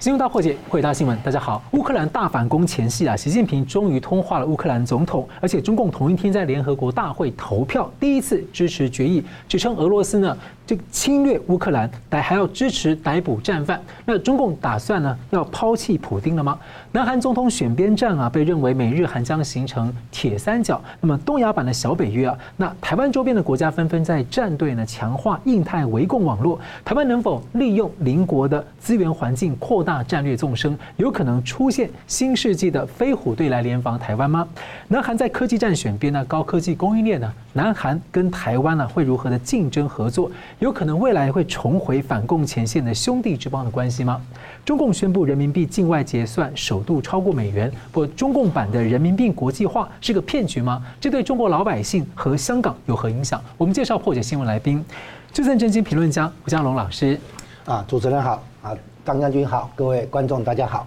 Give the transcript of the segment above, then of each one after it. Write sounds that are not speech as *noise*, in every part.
新闻大破解，回答新闻。大家好，乌克兰大反攻前夕啊，习近平终于通话了乌克兰总统，而且中共同一天在联合国大会投票，第一次支持决议，指称俄罗斯呢这个侵略乌克兰，还还要支持逮捕战犯。那中共打算呢要抛弃普丁了吗？南韩总统选边站啊，被认为美日韩将形成铁三角，那么东亚版的小北约啊，那台湾周边的国家纷纷在站队呢强化印太围共网络，台湾能否利用邻国的资源环境扩大战略纵深，有可能出现新世纪的飞虎队来联防台湾吗？南韩在科技战选边呢，高科技供应链呢？南韩跟台湾呢会如何的竞争合作？有可能未来会重回反共前线的兄弟之邦的关系吗？中共宣布人民币境外结算首度超过美元，不中共版的人民币国际化是个骗局吗？这对中国老百姓和香港有何影响？我们介绍破解新闻来宾，资深政经评论家吴江龙老师。啊，主持人好啊。张将军好，各位观众大家好。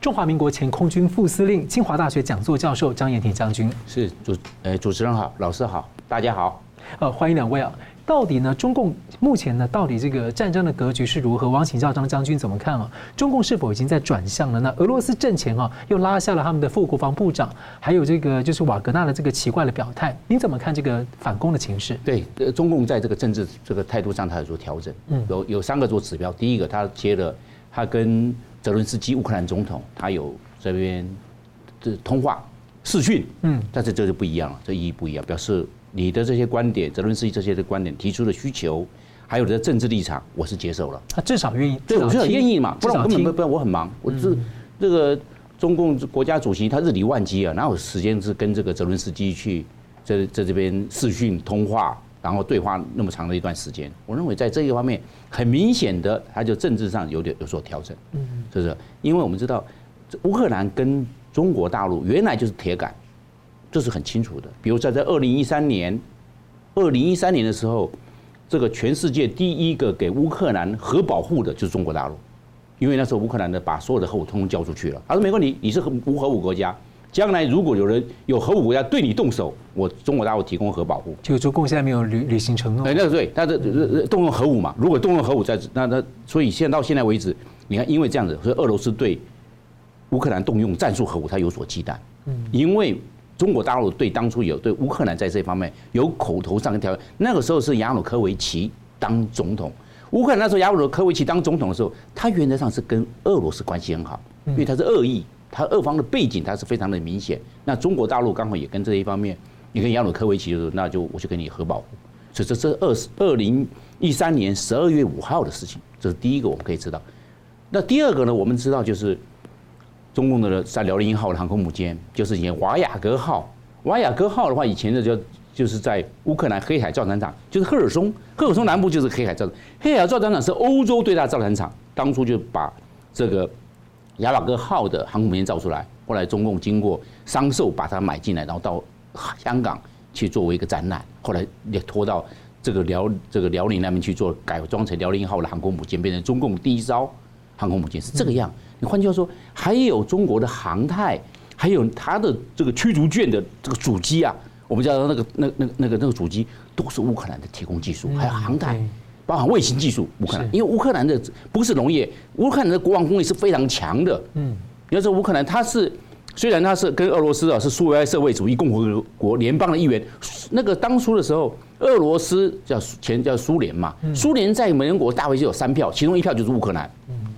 中华民国前空军副司令、清华大学讲座教授张延廷将军是主，呃，主持人好，老师好，大家好。呃，欢迎两位啊。到底呢？中共目前呢？到底这个战争的格局是如何？我想请教张将军怎么看啊？中共是否已经在转向了？那俄罗斯阵前啊，又拉下了他们的副国防部长，还有这个就是瓦格纳的这个奇怪的表态。您怎么看这个反攻的情势？对，呃中共在这个政治这个态度上，他有做调整。嗯，有有三个做指标。第一个，他接了他跟泽伦斯基乌克兰总统，他有这边这通话视讯。嗯，但是这就不一样了，这意义不一样，表示。你的这些观点，泽伦斯基这些的观点提出的需求，还有你的政治立场，我是接受了。他至少愿意，对，我至少愿意嘛，不然我根本不不然我很忙。我这这个中共国家主席他日理万机啊，哪有时间是跟这个泽伦斯基去在在这边视讯通话，然后对话那么长的一段时间？我认为在这一方面，很明显的，他就政治上有点有所调整。嗯，是不是？因为我们知道，乌克兰跟中国大陆原来就是铁杆。这是很清楚的。比如在在二零一三年，二零一三年的时候，这个全世界第一个给乌克兰核保护的就是中国大陆，因为那时候乌克兰的把所有的核武通通交出去了。他说没问题，你是核无核武国家，将来如果有人有核武国家对你动手，我中国大陆提供核保护。就中共现在没有履履行承诺。哎，那个对，他的动用核武嘛，如果动用核武在那那，所以现在到现在为止，你看因为这样子，所以俄罗斯对乌克兰动用战术核武，他有所忌惮。嗯，因为。中国大陆对当初有对乌克兰在这方面有口头上的条约，那个时候是亚努科维奇当总统，乌克兰那时候亚努科维奇当总统的时候，他原则上是跟俄罗斯关系很好，因为他是恶意，他俄方的背景他是非常的明显。那中国大陆刚好也跟这一方面，你跟亚努科维奇就是，那就我就给你核保护，所以这是二二零一三年十二月五号的事情，这是第一个我们可以知道。那第二个呢，我们知道就是。中共的在辽宁号的航空母舰，就是以前瓦雅格号。瓦雅格号的话，以前的就就是在乌克兰黑海造船厂，就是赫尔松，赫尔松南部就是黑海造船。黑海造船厂是欧洲最大造船厂，当初就把这个雅瓦格号的航空母舰造出来。后来中共经过商售把它买进来，然后到香港去作为一个展览。后来也拖到这个辽这个辽宁那边去做改装成辽宁号的航空母舰，变成中共第一艘航空母舰，是这个样。你换句话说，还有中国的航太，还有它的这个驱逐舰的这个主机啊，我们叫那个那那那个那个主机都是乌克兰的提供技术，还有航太，包含卫星技术，乌克兰，因为乌克兰的不是农业，乌克兰的国防工业是非常强的。嗯，你要说乌克兰，它是虽然它是跟俄罗斯啊是苏维埃社会主义共和国联邦的一员，那个当初的时候，俄罗斯叫前叫苏联嘛，苏联在联合国大会就有三票，其中一票就是乌克兰。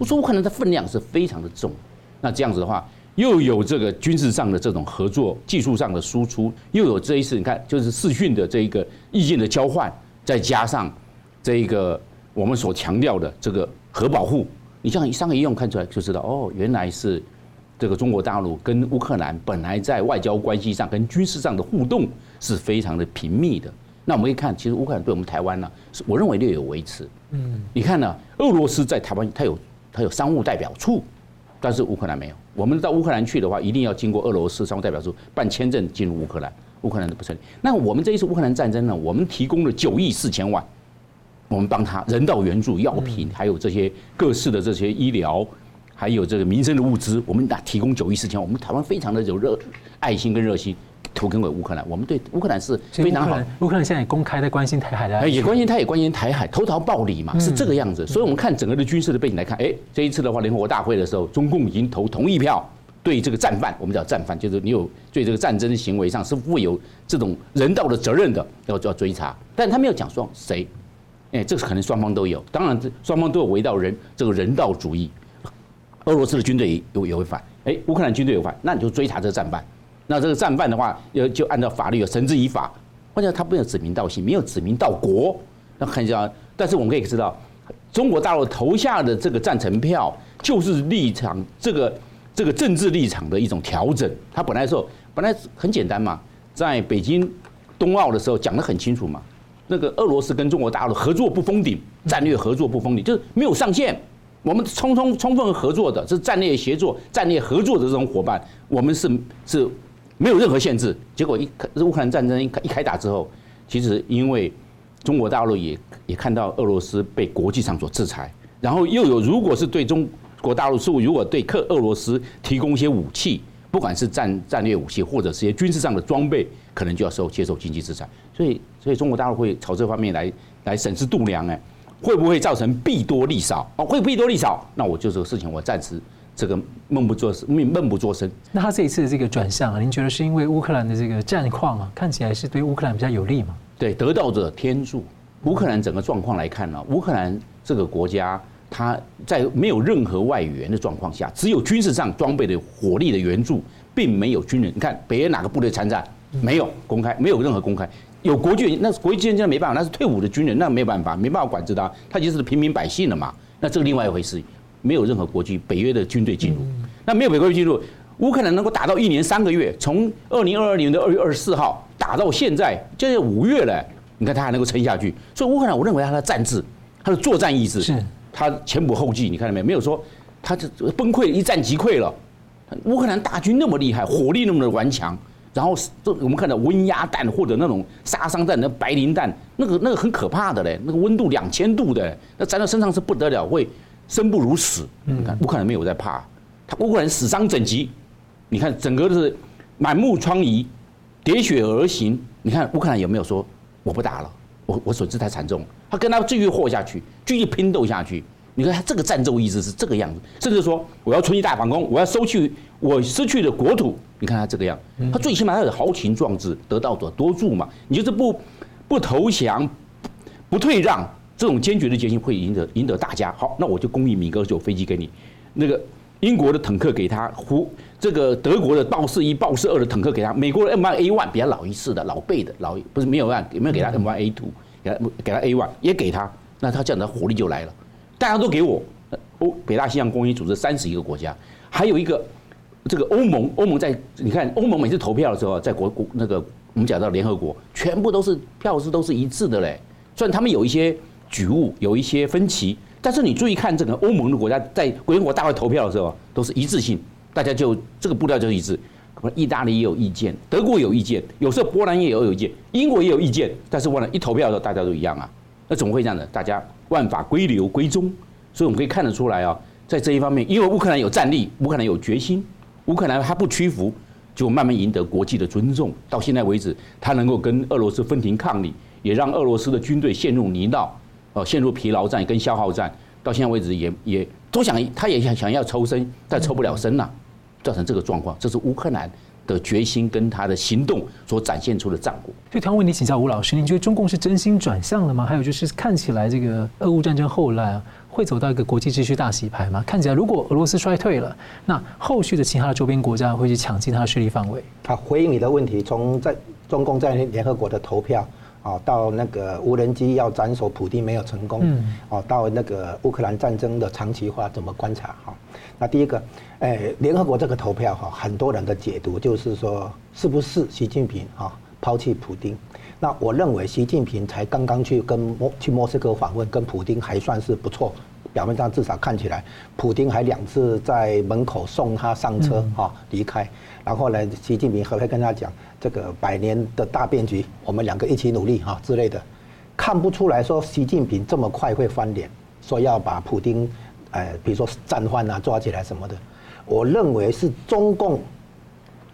我说乌克兰的分量是非常的重，那这样子的话，又有这个军事上的这种合作，技术上的输出，又有这一次你看就是视讯的这一个意见的交换，再加上这一个我们所强调的这个核保护，你这样一三个一用看出来就知道哦，原来是这个中国大陆跟乌克兰本来在外交关系上跟军事上的互动是非常的频密的。那我们可以看，其实乌克兰对我们台湾呢，是我认为略有维持。嗯，你看呢，俄罗斯在台湾它有。它有商务代表处，但是乌克兰没有。我们到乌克兰去的话，一定要经过俄罗斯商务代表处办签证进入乌克兰。乌克兰的不顺利。那我们这一次乌克兰战争呢，我们提供了九亿四千万，我们帮他人道援助、药品，还有这些各式的这些医疗，还有这个民生的物资，我们打提供九亿四千万。我们台湾非常的有热爱心跟热心，图跟给乌克兰，我们对乌克兰是非常好。乌克兰现在也公开在关心台海的，也关心他，也关心台海，投桃报李嘛，是这个样子。所以，我们看整个的军事的背景来看，哎，这一次的话，联合国大会的时候，中共已经投同意票，对这个战犯，我们叫战犯，就是你有对这个战争行为上是负有这种人道的责任的，要要追查。但他没有讲说谁，哎，这个可能双方都有，当然双方都有围绕人这个人道主义。俄罗斯的军队有有违反，哎，乌克兰军队有反，那你就追查这个战犯。那这个战犯的话，要就按照法律要绳之以法。关键他没有指名道姓，没有指名道国。那看一下，但是我们可以知道，中国大陆投下的这个赞成票，就是立场这个这个政治立场的一种调整。他本来说本来很简单嘛，在北京冬奥的时候讲得很清楚嘛，那个俄罗斯跟中国大陆合作不封顶，战略合作不封顶，就是没有上限。我们充充充分合作的，是战略协作、战略合作的这种伙伴，我们是是。没有任何限制，结果一乌克兰战争一开一开打之后，其实因为中国大陆也也看到俄罗斯被国际上所制裁，然后又有如果是对中国大陆是如果对克俄罗斯提供一些武器，不管是战战略武器或者是一些军事上的装备，可能就要受接受经济制裁，所以所以中国大陆会朝这方面来来审视度量，哎，会不会造成弊多利少？哦，会弊多利少，那我就这个事情我暂时。这个闷不作声，闷闷不作声。那他这一次的这个转向啊，您觉得是因为乌克兰的这个战况啊，看起来是对乌克兰比较有利吗？对，得道者天助。乌克兰整个状况来看呢，乌克兰这个国家，它在没有任何外援的状况下，只有军事上装备的火力的援助，并没有军人。你看北约哪个部队参战？没有公开，没有任何公开。有国军，那国际军人现在没办法，那是退伍的军人，那没办法，没办法管制他，他已经是平民百姓了嘛。那这个另外一回事。没有任何国际北约的军队进入，那没有北约进入，乌克兰能够打到一年三个月，从二零二二年的二月二十四号打到现在，现在五月了，你看他还能够撑下去。所以乌克兰，我认为他的战志，他的作战意志，是他前仆后继，你看到没有？没有说他这崩溃一战即溃了。乌克兰大军那么厉害，火力那么的顽强，然后这我们看到温压弹或者那种杀伤弹、那白磷弹，那个那个很可怕的嘞，那个温度两千度的，那站在身上是不得了会。生不如死，你看乌克兰没有在怕，他乌克兰死伤整集，你看整个都是满目疮痍，喋血而行。你看乌克兰有没有说我不打了，我我损失太惨重，他跟他继续活下去，继续拼斗下去。你看他这个战斗意志是这个样子，甚至说我要出击大反攻，我要收去我失去的国土。你看他这个样，他最起码他有豪情壮志，得道者多助嘛。你就是不不投降，不退让。这种坚决的决心会赢得赢得大家。好，那我就供应米格九飞机给你，那个英国的坦克给他，胡这个德国的豹四一、豹四二的坦克给他，美国的 M one A one 比较老一次的老辈的老不是没有按有没有给他 M one A two，给他给他 A one 也给他，那他这样的火力就来了。大家都给我，欧北大西洋公约组织三十一个国家，还有一个这个欧盟，欧盟在你看欧盟每次投票的时候，在国国那个我们讲到联合国，全部都是票数都是一致的嘞，虽然他们有一些。举物有一些分歧，但是你注意看，这个欧盟的国家在联国大会投票的时候都是一致性，大家就这个步调就是一致。可能意大利也有意见，德国有意见，有时候波兰也有意见，英国也有意见，但是忘了，一投票的时候大家都一样啊，那怎么会这样呢？大家万法归流归宗，所以我们可以看得出来啊，在这一方面，因为乌克兰有战力，乌克兰有决心，乌克兰他不屈服，就慢慢赢得国际的尊重。到现在为止，他能够跟俄罗斯分庭抗礼，也让俄罗斯的军队陷入泥淖。哦，陷入疲劳战跟消耗战，到现在为止也也都想，他也想想要抽身，但抽不了身呐，造成这个状况，这是乌克兰的决心跟他的行动所展现出的战果。所以，想问你请教吴老师，你觉得中共是真心转向了吗？还有就是看起来这个俄乌战争后来啊，会走到一个国际秩序大洗牌吗？看起来如果俄罗斯衰退了，那后续的其他的周边国家会去抢进他的势力范围。好，回应你的问题，从在中共在联合国的投票。哦，到那个无人机要斩首普丁没有成功，哦，到那个乌克兰战争的长期化怎么观察？哈，那第一个，哎，联合国这个投票哈，很多人的解读就是说，是不是习近平啊抛弃普丁？那我认为习近平才刚刚去跟莫去莫斯科访问，跟普丁还算是不错。表面上至少看起来，普京还两次在门口送他上车哈离开，然后呢，习近平还会跟他讲这个百年的大变局，我们两个一起努力哈之类的，看不出来说习近平这么快会翻脸，说要把普京，呃，比如说战犯啊抓起来什么的，我认为是中共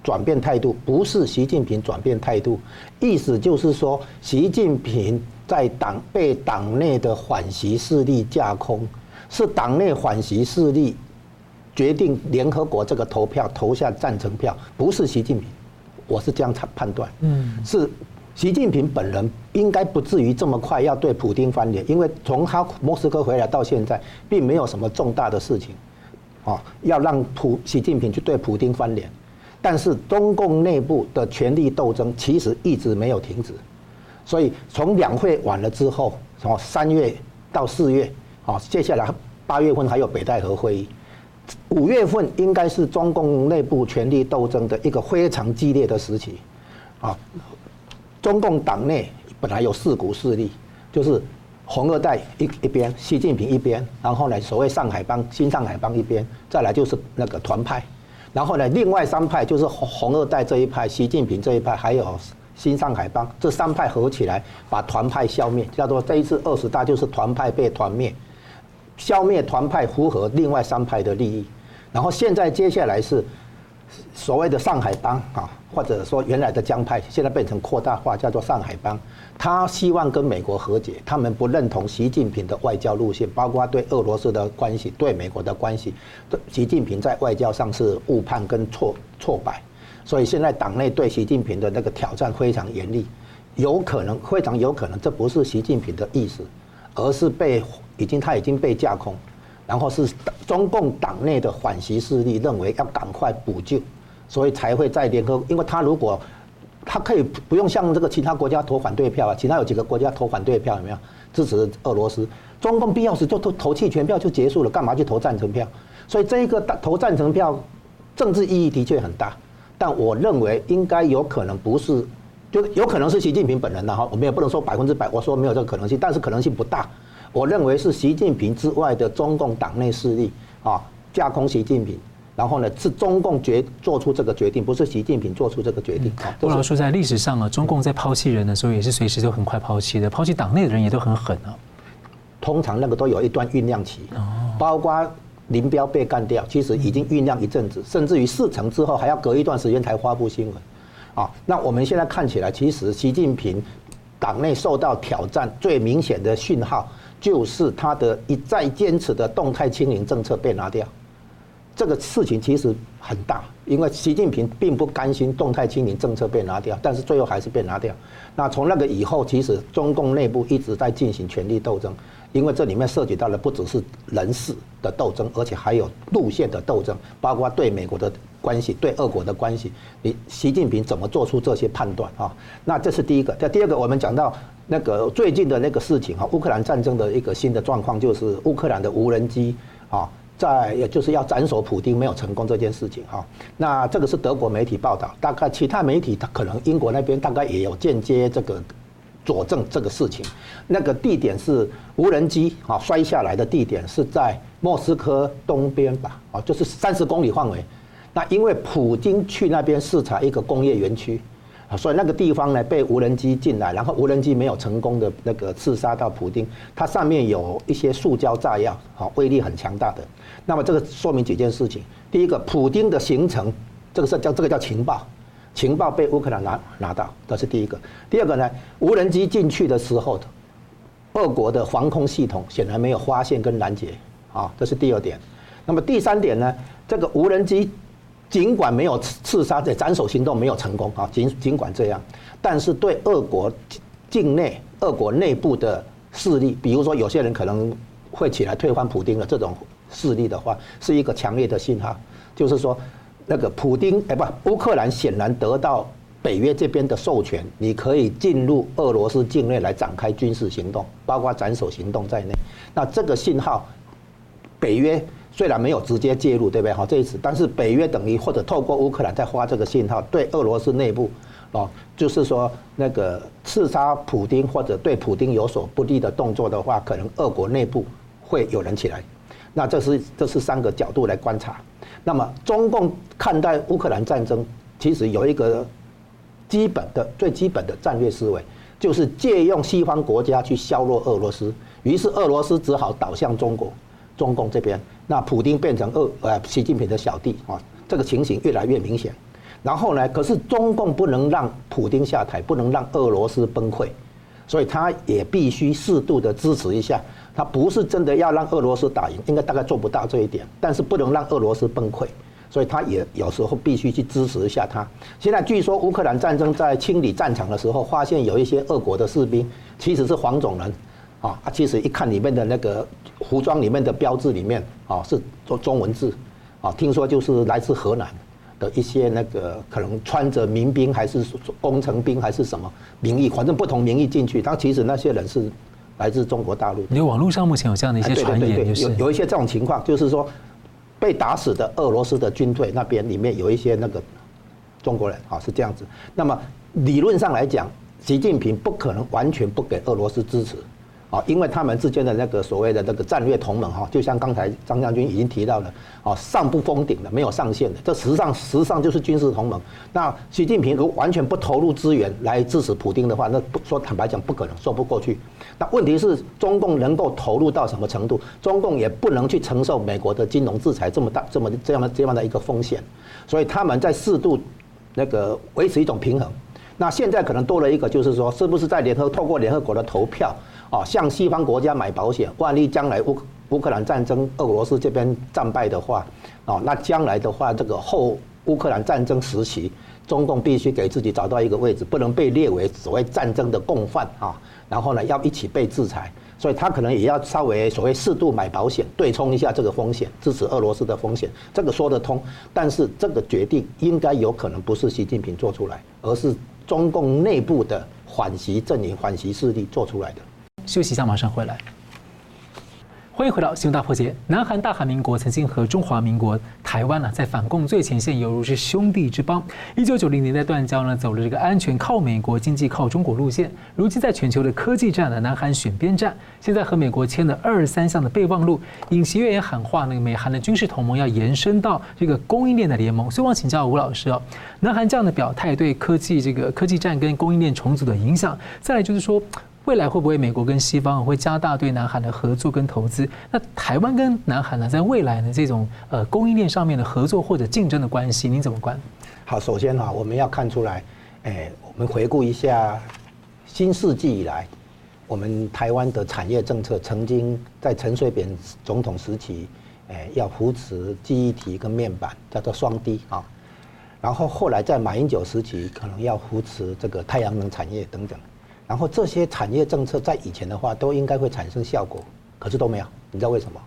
转变态度，不是习近平转变态度，意思就是说，习近平在党被党内的反习势力架空，是党内反习势力决定联合国这个投票投下赞成票，不是习近平，我是这样判断，嗯，是习近平本人应该不至于这么快要对普京翻脸，因为从他莫斯科回来到现在，并没有什么重大的事情，啊，要让普习近平去对普京翻脸。但是中共内部的权力斗争其实一直没有停止，所以从两会完了之后，从三月到四月，啊，接下来八月份还有北戴河会议，五月份应该是中共内部权力斗争的一个非常激烈的时期，啊，中共党内本来有四股势力，就是红二代一一边，习近平一边，然后呢，所谓上海帮、新上海帮一边，再来就是那个团派。然后呢，另外三派就是红二代这一派、习近平这一派，还有新上海帮这三派合起来，把团派消灭，叫做这一次二十大就是团派被团灭，消灭团派符合另外三派的利益。然后现在接下来是所谓的上海帮啊，或者说原来的江派，现在变成扩大化，叫做上海帮。他希望跟美国和解，他们不认同习近平的外交路线，包括对俄罗斯的关系、对美国的关系。习近平在外交上是误判跟挫挫败，所以现在党内对习近平的那个挑战非常严厉，有可能非常有可能这不是习近平的意思，而是被已经他已经被架空，然后是中共党内的反习势力认为要赶快补救，所以才会在联合，因为他如果。他可以不用像这个其他国家投反对票啊，其他有几个国家投反对票有没有支持俄罗斯？中共必要时就投投弃权票就结束了，干嘛去投赞成票？所以这一个投赞成票政治意义的确很大，但我认为应该有可能不是，就有可能是习近平本人的哈，我们也不能说百分之百，我说没有这个可能性，但是可能性不大。我认为是习近平之外的中共党内势力啊架空习近平。然后呢，是中共决做出这个决定，不是习近平做出这个决定。我老师说，在历史上啊，中共在抛弃人的时候，也是随时都很快抛弃的，抛弃党内的人也都很狠啊。通常那个都有一段酝酿期，包括林彪被干掉，其实已经酝酿一阵子，甚至于事成之后还要隔一段时间才发布新闻。啊，那我们现在看起来，其实习近平党内受到挑战最明显的讯号，就是他的一再坚持的动态清零政策被拿掉。这个事情其实很大，因为习近平并不甘心动态清零政策被拿掉，但是最后还是被拿掉。那从那个以后，其实中共内部一直在进行权力斗争，因为这里面涉及到的不只是人事的斗争，而且还有路线的斗争，包括对美国的关系、对俄国的关系。你习近平怎么做出这些判断啊？那这是第一个。那第二个，我们讲到那个最近的那个事情哈，乌克兰战争的一个新的状况，就是乌克兰的无人机啊。在也就是要斩首普丁没有成功这件事情哈，那这个是德国媒体报道，大概其他媒体他可能英国那边大概也有间接这个佐证这个事情。那个地点是无人机啊摔下来的地点是在莫斯科东边吧，啊就是三十公里范围。那因为普京去那边视察一个工业园区。所以那个地方呢，被无人机进来，然后无人机没有成功的那个刺杀到普丁，它上面有一些塑胶炸药，好，威力很强大的。那么这个说明几件事情：第一个，普丁的行程，这个是叫这个叫情报，情报被乌克兰拿拿到，这是第一个。第二个呢，无人机进去的时候，俄国的防空系统显然没有发现跟拦截，啊，这是第二点。那么第三点呢，这个无人机。尽管没有刺杀，这斩首行动没有成功啊，尽尽管这样，但是对俄国境内、俄国内部的势力，比如说有些人可能会起来推翻普丁的这种势力的话，是一个强烈的信号，就是说，那个普丁哎不，乌克兰显然得到北约这边的授权，你可以进入俄罗斯境内来展开军事行动，包括斩首行动在内。那这个信号，北约。虽然没有直接介入，对不对？好，这一次，但是北约等于或者透过乌克兰在发这个信号，对俄罗斯内部，哦，就是说那个刺杀普丁或者对普丁有所不利的动作的话，可能俄国内部会有人起来。那这是这是三个角度来观察。那么中共看待乌克兰战争，其实有一个基本的最基本的战略思维，就是借用西方国家去削弱俄罗斯，于是俄罗斯只好倒向中国。中共这边，那普丁变成俄呃习近平的小弟啊，这个情形越来越明显。然后呢，可是中共不能让普丁下台，不能让俄罗斯崩溃，所以他也必须适度的支持一下。他不是真的要让俄罗斯打赢，应该大概做不到这一点，但是不能让俄罗斯崩溃，所以他也有时候必须去支持一下他。现在据说乌克兰战争在清理战场的时候，发现有一些俄国的士兵其实是黄种人，啊，其实一看里面的那个服装里面的标志里面啊是中中文字，啊，听说就是来自河南。的一些那个可能穿着民兵还是工程兵还是什么名义，反正不同名义进去，但其实那些人是来自中国大陆。你网络上目前有这样的一些传言，有有一些这种情况，就是说被打死的俄罗斯的军队那边里面有一些那个中国人啊，是这样子。那么理论上来讲，习近平不可能完全不给俄罗斯支持。啊，因为他们之间的那个所谓的那个战略同盟哈，就像刚才张将军已经提到了，啊，上不封顶的，没有上限的，这实际上实际上就是军事同盟。那习近平如果完全不投入资源来支持普丁的话，那不说坦白讲不可能说不过去。那问题是中共能够投入到什么程度？中共也不能去承受美国的金融制裁这么大、这么这样的这样的一个风险，所以他们在适度那个维持一种平衡。那现在可能多了一个，就是说是不是在联合透过联合国的投票？啊，向西方国家买保险，万一将来乌乌克兰战争，俄罗斯这边战败的话，啊，那将来的话，这个后乌克兰战争时期，中共必须给自己找到一个位置，不能被列为所谓战争的共犯啊。然后呢，要一起被制裁，所以他可能也要稍微所谓适度买保险，对冲一下这个风险，支持俄罗斯的风险，这个说得通。但是这个决定应该有可能不是习近平做出来，而是中共内部的反习阵营、反习势力做出来的。休息一下，马上回来。欢迎回到《新闻大破解》。南韩大韩民国曾经和中华民国台湾呢，在反共最前线，犹如是兄弟之邦。一九九零年代断交呢，走了这个安全靠美国、经济靠中国路线。如今在全球的科技战呢，南韩选边站。现在和美国签了二三项的备忘录，尹锡悦也喊话，那个美韩的军事同盟要延伸到这个供应链的联盟。所以，我想请教吴老师哦，南韩这样的表态对科技这个科技战跟供应链重组的影响，再来就是说。未来会不会美国跟西方会加大对南韩的合作跟投资？那台湾跟南韩呢，在未来的这种呃供应链上面的合作或者竞争的关系，您怎么观？好，首先哈，我们要看出来，哎，我们回顾一下新世纪以来，我们台湾的产业政策曾经在陈水扁总统时期，哎，要扶持记忆体跟面板，叫做双低啊，然后后来在马英九时期，可能要扶持这个太阳能产业等等。然后这些产业政策在以前的话都应该会产生效果，可是都没有，你知道为什么？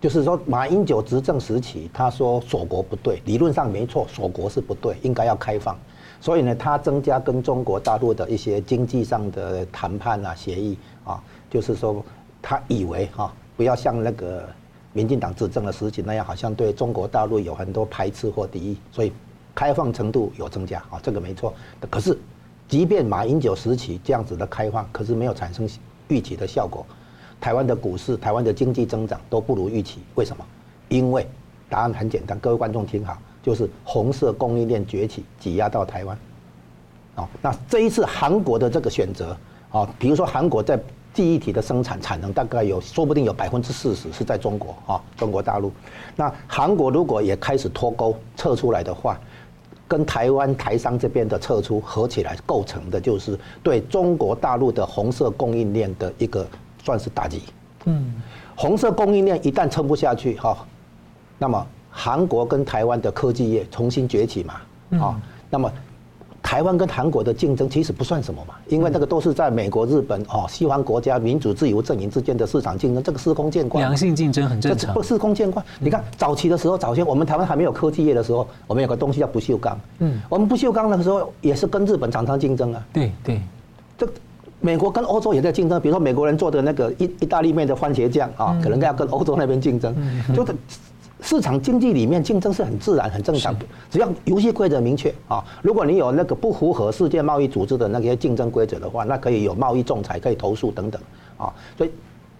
就是说马英九执政时期，他说锁国不对，理论上没错，锁国是不对，应该要开放。所以呢，他增加跟中国大陆的一些经济上的谈判啊、协议啊，就是说他以为哈，不要像那个民进党执政的时期那样，好像对中国大陆有很多排斥或敌意，所以开放程度有增加啊，这个没错。可是。即便马英九时期这样子的开放，可是没有产生预期的效果。台湾的股市、台湾的经济增长都不如预期。为什么？因为答案很简单，各位观众听好，就是红色供应链崛起，挤压到台湾。哦，那这一次韩国的这个选择，哦，比如说韩国在记忆体的生产产能大概有，说不定有百分之四十是在中国啊，中国大陆。那韩国如果也开始脱钩撤出来的话，跟台湾台商这边的撤出合起来构成的，就是对中国大陆的红色供应链的一个算是打击。嗯，红色供应链一旦撑不下去哈，那么韩国跟台湾的科技业重新崛起嘛，啊，那么。台湾跟韩国的竞争其实不算什么嘛，因为那个都是在美国、日本哦，西方国家民主自由阵营之间的市场竞争，这个司空见惯。良性竞争很正常。不司空见惯。你看早期的时候，早先我们台湾还没有科技业的时候，我们有个东西叫不锈钢。嗯。我们不锈钢那个时候也是跟日本厂商竞争啊。对对。这美国跟欧洲也在竞争，比如说美国人做的那个意意大利面的番茄酱啊，可能要跟欧洲那边竞争，就是。市场经济里面竞争是很自然、很正常的，只要游戏规则明确啊。如果你有那个不符合世界贸易组织的那些竞争规则的话，那可以有贸易仲裁，可以投诉等等啊。所以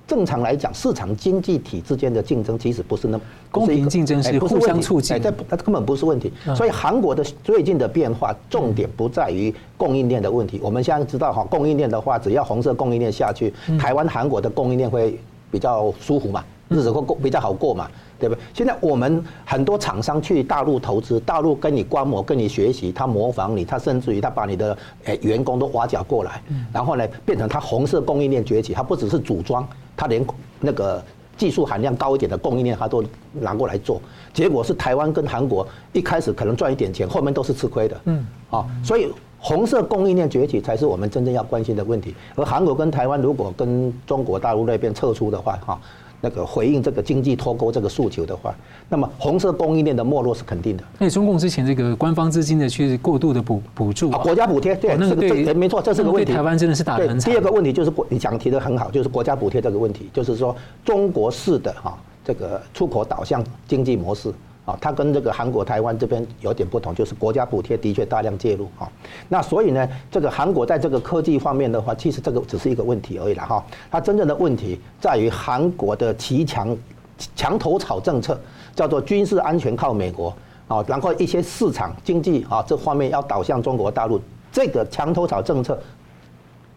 正常来讲，市场经济体之间的竞争其实不是那么公平竞争，是互相促进，这它根本不是问题。所以韩国的最近的变化，重点不在于供应链的问题。我们现在知道哈，供应链的话，只要红色供应链下去，台湾、韩国的供应链会比较舒服嘛。日子会过比较好过嘛，对不对？现在我们很多厂商去大陆投资，大陆跟你观摩、跟你学习，他模仿你，他甚至于他把你的诶员工都挖角过来，然后呢变成他红色供应链崛起，他不只是组装，他连那个技术含量高一点的供应链他都拿过来做，结果是台湾跟韩国一开始可能赚一点钱，后面都是吃亏的，嗯，啊，所以。红色供应链崛起才是我们真正要关心的问题。而韩国跟台湾如果跟中国大陆那边撤出的话，哈，那个回应这个经济脱钩这个诉求的话，那么红色供应链的没落是肯定的。那中共之前这个官方资金的去过度的补补助，国家补贴，对，那个对，没错，这是个问题。台湾真的是打得很惨。第二个问题就是国你讲提的很好，就是国家补贴这个问题，就是说中国式的哈这个出口导向经济模式。啊，它跟这个韩国、台湾这边有点不同，就是国家补贴的确大量介入啊。那所以呢，这个韩国在这个科技方面的话，其实这个只是一个问题而已了哈。它真正的问题在于韩国的骑墙墙头草政策，叫做军事安全靠美国啊，然后一些市场经济啊这方面要导向中国大陆，这个墙头草政策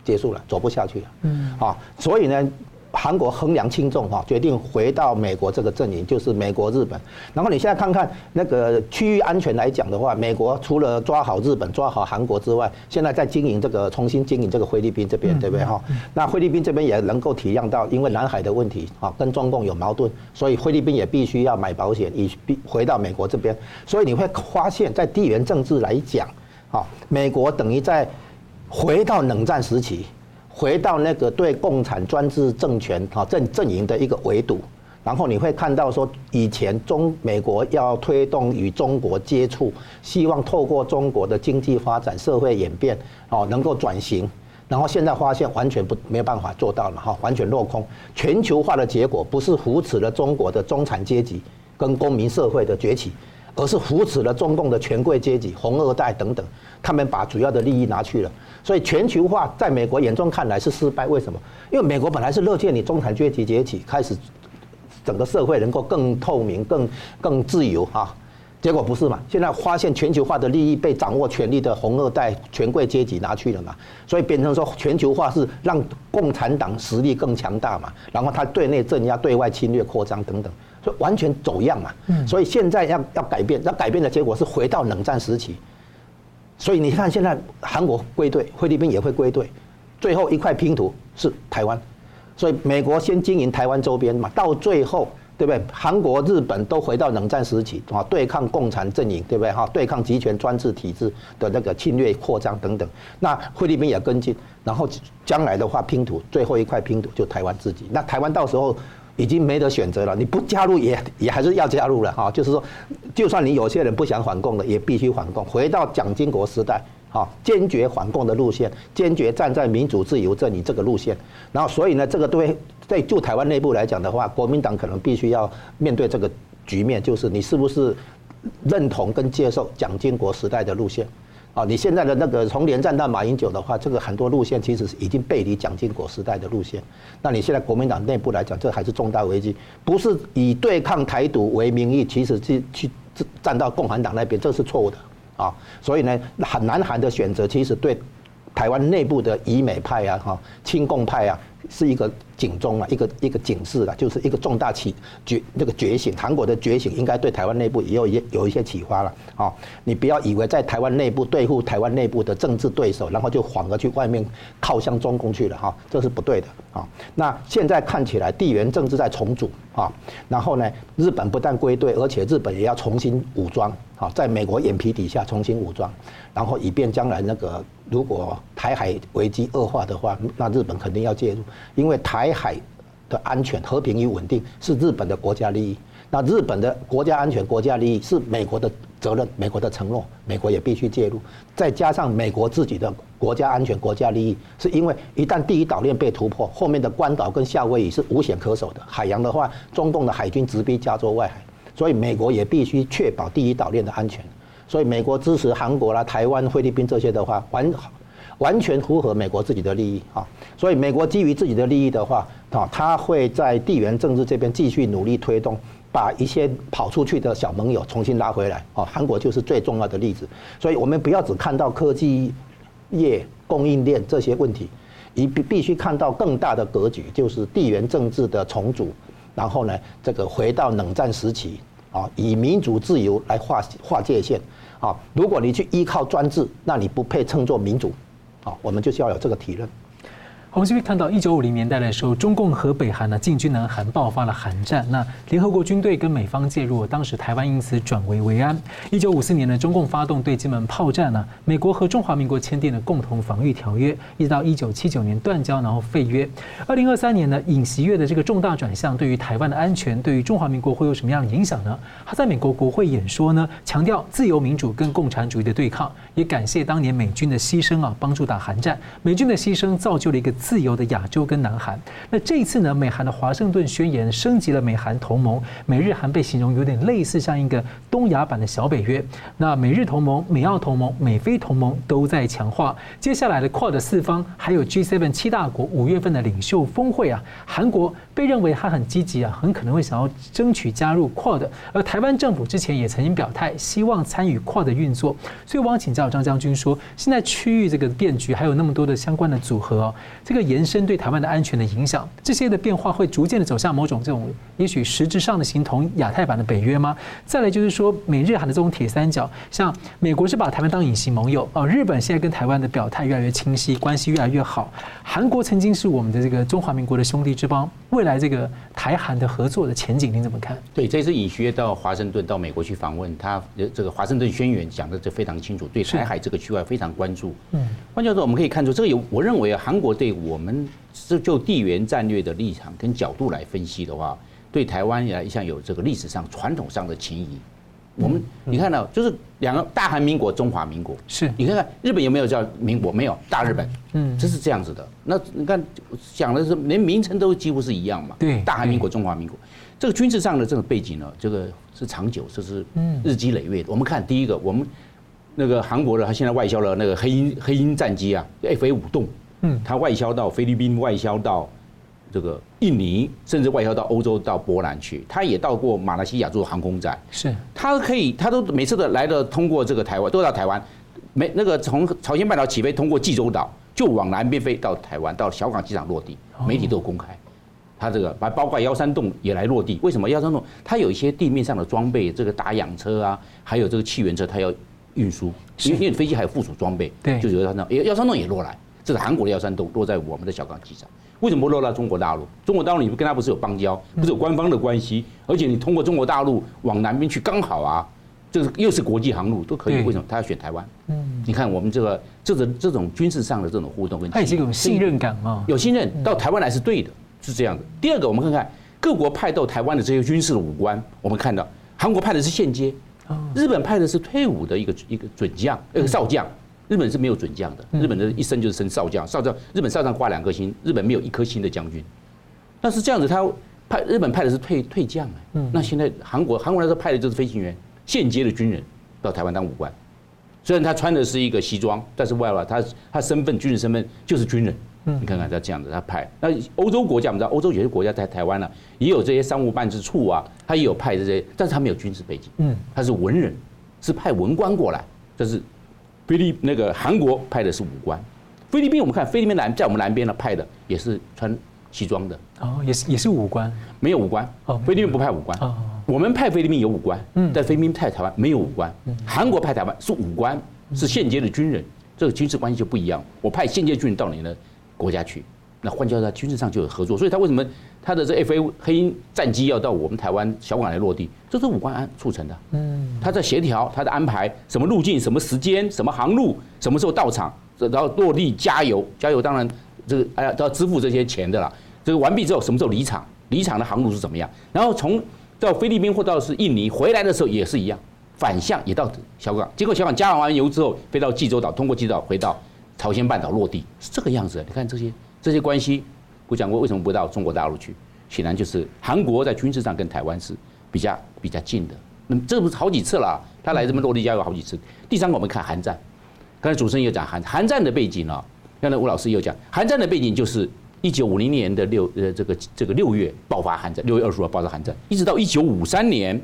结束了，走不下去了。嗯，啊，所以呢。韩国衡量轻重哈，决定回到美国这个阵营，就是美国、日本。然后你现在看看那个区域安全来讲的话，美国除了抓好日本、抓好韩国之外，现在在经营这个重新经营这个菲律宾这边，对不对哈？那菲律宾这边也能够体谅到，因为南海的问题啊，跟中共有矛盾，所以菲律宾也必须要买保险，以必回到美国这边。所以你会发现在地缘政治来讲，啊，美国等于在回到冷战时期。回到那个对共产专制政权啊阵阵营的一个围堵，然后你会看到说，以前中美国要推动与中国接触，希望透过中国的经济发展、社会演变哦能够转型，然后现在发现完全不没有办法做到了哈，完全落空。全球化的结果不是扶持了中国的中产阶级跟公民社会的崛起，而是扶持了中共的权贵阶级、红二代等等，他们把主要的利益拿去了。所以全球化在美国眼中看来是失败，为什么？因为美国本来是乐见你中产阶级崛起，开始整个社会能够更透明、更更自由啊，结果不是嘛？现在发现全球化的利益被掌握权力的红二代权贵阶级拿去了嘛，所以变成说全球化是让共产党实力更强大嘛，然后他对内镇压、对外侵略扩张等等，所以完全走样嘛。所以现在要要改变，要改变的结果是回到冷战时期。所以你看，现在韩国归队，菲律宾也会归队，最后一块拼图是台湾。所以美国先经营台湾周边嘛，到最后，对不对？韩国、日本都回到冷战时期啊，对抗共产阵营，对不对？哈，对抗集权专制体制的那个侵略扩张等等。那菲律宾也跟进，然后将来的话拼图最后一块拼图就台湾自己。那台湾到时候。已经没得选择了，你不加入也也还是要加入了哈，就是说，就算你有些人不想反共了，也必须反共，回到蒋经国时代，哈，坚决反共的路线，坚决站在民主自由阵营这个路线，然后所以呢，这个对对就台湾内部来讲的话，国民党可能必须要面对这个局面，就是你是不是认同跟接受蒋经国时代的路线。啊，你现在的那个从连战到马英九的话，这个很多路线其实是已经背离蒋经国时代的路线。那你现在国民党内部来讲，这还是重大危机，不是以对抗台独为名义，其实是去站到共产党那边，这是错误的啊。所以呢，很南韩的选择其实对台湾内部的以美派啊、哈亲共派啊。是一个警钟啊，一个一个警示了，就是一个重大起觉那个觉醒，韩国的觉醒应该对台湾内部也有一有一些启发了啊！你不要以为在台湾内部对付台湾内部的政治对手，然后就反而去外面靠向中共去了哈，这是不对的啊！那现在看起来地缘政治在重组啊，然后呢，日本不但归队，而且日本也要重新武装啊，在美国眼皮底下重新武装，然后以便将来那个。如果台海危机恶化的话，那日本肯定要介入，因为台海的安全、和平与稳定是日本的国家利益。那日本的国家安全、国家利益是美国的责任、美国的承诺，美国也必须介入。再加上美国自己的国家安全、国家利益，是因为一旦第一岛链被突破，后面的关岛跟夏威夷是无险可守的。海洋的话，中共的海军直逼加州外海，所以美国也必须确保第一岛链的安全。所以美国支持韩国啦、台湾、菲律宾这些的话，完完全符合美国自己的利益啊。所以美国基于自己的利益的话，啊，他会在地缘政治这边继续努力推动，把一些跑出去的小盟友重新拉回来。啊，韩国就是最重要的例子。所以我们不要只看到科技业、供应链这些问题，一必必须看到更大的格局，就是地缘政治的重组。然后呢，这个回到冷战时期啊，以民主自由来划划界限啊。如果你去依靠专制，那你不配称作民主啊。我们就是要有这个体认。我们这边看到，一九五零年代的时候，中共和北韩呢进军南韩，爆发了韩战。那联合国军队跟美方介入，当时台湾因此转危为安。一九五四年呢，中共发动对金门炮战呢，美国和中华民国签订了共同防御条约，一直到一九七九年断交，然后废约。二零二三年呢，尹锡悦的这个重大转向，对于台湾的安全，对于中华民国会有什么样的影响呢？他在美国国会演说呢，强调自由民主跟共产主义的对抗，也感谢当年美军的牺牲啊，帮助打韩战。美军的牺牲造就了一个。自由的亚洲跟南韩，那这一次呢，美韩的华盛顿宣言升级了美韩同盟，美日韩被形容有点类似像一个东亚版的小北约。那美日同盟、美澳同盟、美菲同盟都在强化。接下来的 QUAD 四方还有 G7 七大国五月份的领袖峰会啊，韩国被认为他很积极啊，很可能会想要争取加入 QUAD。而台湾政府之前也曾经表态，希望参与 QUAD 的运作。所以我想请教张将军说，现在区域这个变局还有那么多的相关的组合哦。这个延伸对台湾的安全的影响，这些的变化会逐渐的走向某种这种，也许实质上的形同亚太版的北约吗？再来就是说，美日韩的这种铁三角，像美国是把台湾当隐形盟友哦，日本现在跟台湾的表态越来越清晰，关系越来越好。韩国曾经是我们的这个中华民国的兄弟之邦，未来这个台韩的合作的前景您怎么看？对，这次尹锡悦到华盛顿到美国去访问，他这个华盛顿宣言讲的就非常清楚，对台海这个区块非常关注。嗯，换句话说，我们可以看出，这个有我认为啊，韩国对我们是就地缘战略的立场跟角度来分析的话，对台湾也一向有这个历史上传统上的情谊。我们你看到就是两个大韩民国、中华民国，是你看看日本有没有叫民国？没有，大日本。嗯，这是这样子的。那你看讲的是连名称都几乎是一样嘛？对，大韩民国、中华民国。这个军事上的这个背景呢，这个是长久，这是日积累月的。我们看第一个，我们那个韩国的他现在外销了那个黑鹰黑鹰战机啊，F A 五动。嗯，它外销到菲律宾，外销到这个印尼，甚至外销到欧洲，到波兰去。它也到过马来西亚做航空展。是，它可以，它都每次的来的通过这个台湾，都到台湾。没那个从朝鲜半岛起飞，通过济州岛，就往南边飞到台湾，到小港机场落地。媒体都有公开。它这个，包括幺三洞也来落地。为什么幺三洞？它有一些地面上的装备，这个打氧车啊，还有这个气源车，它要运输。因为飞机还有附属装备，对，就幺三洞，幺三洞也落来。这是韩国的幺三洞落在我们的小港机场，为什么不落到中国大陆？中国大陆你跟他不是有邦交，不是有官方的关系，而且你通过中国大陆往南边去刚好啊，这是又是国际航路都可以，为什么他要选台湾？嗯，你看我们这个这种这种军事上的这种互动跟，他已经有信任感嘛，有信任到台湾来是对的，是这样的。第二个，我们看看各国派到台湾的这些军事的武官，我们看到韩国派的是现阶，日本派的是退伍的一个一个准将，一个少将。日本是没有准将的，日本的一生就是升少将，少将日本少将挂两颗星，日本没有一颗星的将军。那是这样子，他派日本派的是退退将哎，那现在韩国韩国来说派的就是飞行员，现阶的军人到台湾当武官，虽然他穿的是一个西装，但是外边他他身份军人身份就是军人。嗯你看看他这样子，他派那欧洲国家我们知道，欧洲有些国家在台湾呢，也有这些商务办事处啊，他也有派这些，但是他没有军事背景，嗯，他是文人，是派文官过来，这是。菲律那个韩国派的是武官，菲律宾我们看菲律宾南在我们南边呢派的也是穿西装的。哦，也是也是武官，没有武官哦，菲律宾不派武官。哦，我们派菲律宾有武官，嗯，但菲律宾派台湾没有武官，韩国派台湾是武官，是现阶的军人，这个军事关系就不一样，我派现阶军人到你的国家去，那换句话说军事上就有合作，所以他为什么？他的这 F A 黑鹰战机要到我们台湾小港来落地，这是武官安促成的。嗯，他在协调，他的安排什么路径、什么时间、什么航路、什么时候到场，然后落地加油，加油当然这个哎呀都要支付这些钱的啦。这个完毕之后什么时候离场？离场的航路是怎么样？然后从到菲律宾或到是印尼回来的时候也是一样，反向也到小港，结果小港加完油之后飞到济州岛，通过济州岛回到朝鲜半岛落地，是这个样子。你看这些这些关系。我讲过，为什么不到中国大陆去？显然就是韩国在军事上跟台湾是比较比较近的。那么这不是好几次了，他来这边落地加油好几次。第三个，我们看韩战。刚才主持人也讲韩韩战的背景啊，刚才吴老师又讲韩战的背景就是一九五零年的六呃这个这个六月爆发韩战，六月二十五号爆发韩战，一直到一九五三年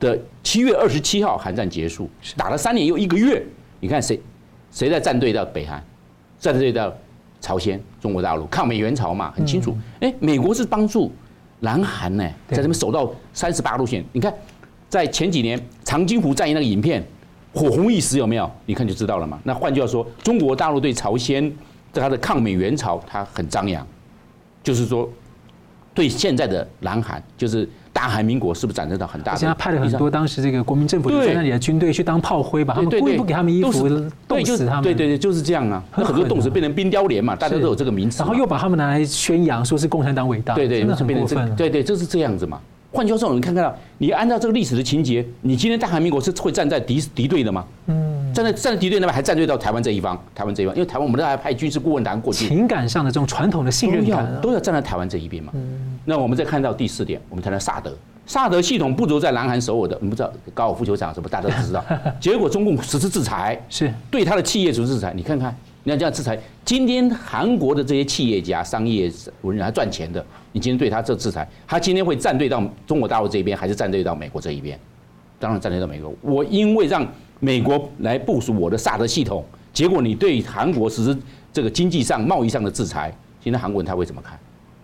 的七月二十七号韩战结束，打了三年又一个月。你看谁谁在站队到北韩，站队到。朝鲜、中国大陆抗美援朝嘛，很清楚。哎，美国是帮助南韩呢，在这边守到三十八路线。你看，在前几年长津湖战役那个影片，火红一时有没有？你看就知道了嘛。那换句话说，中国大陆对朝鲜在它的抗美援朝，它很张扬，就是说，对现在的南韩，就是。大韩民国是不是产生到很大的？现在派了很多当时这个国民政府在那里的军队去当炮灰，把他们故意不给他们衣服，冻死他们。对对对，就是这样啊。那很多冻死变成冰雕连嘛，大家都有这个名词。然后又把他们拿来宣扬，说是共产党伟大。对对，真的很过分。对对，就是这样子嘛。换句话说，我们看看到，你按照这个历史的情节，你今天大韩民国是会站在敌敌对的吗？嗯，站在站在敌对那边，还站队到台湾这一方，台湾这一方，因为台湾我们都还派军事顾问团过去。情感上的这种传统的信任感，都要站在台湾这一边嘛。嗯。那我们再看到第四点，我们谈到萨德。萨德系统不足在南韩首尔的，你不知道高尔夫球场什么，大家都知道。*laughs* 结果中共实施制裁，是对他的企业实施制裁。你看看，你看这样制裁，今天韩国的这些企业家、商业文人还赚钱的，你今天对他这制裁，他今天会站队到中国大陆这边，还是站队到美国这一边？当然站队到美国。我因为让美国来部署我的萨德系统，结果你对韩国实施这个经济上、贸易上的制裁，今天韩国人他会怎么看？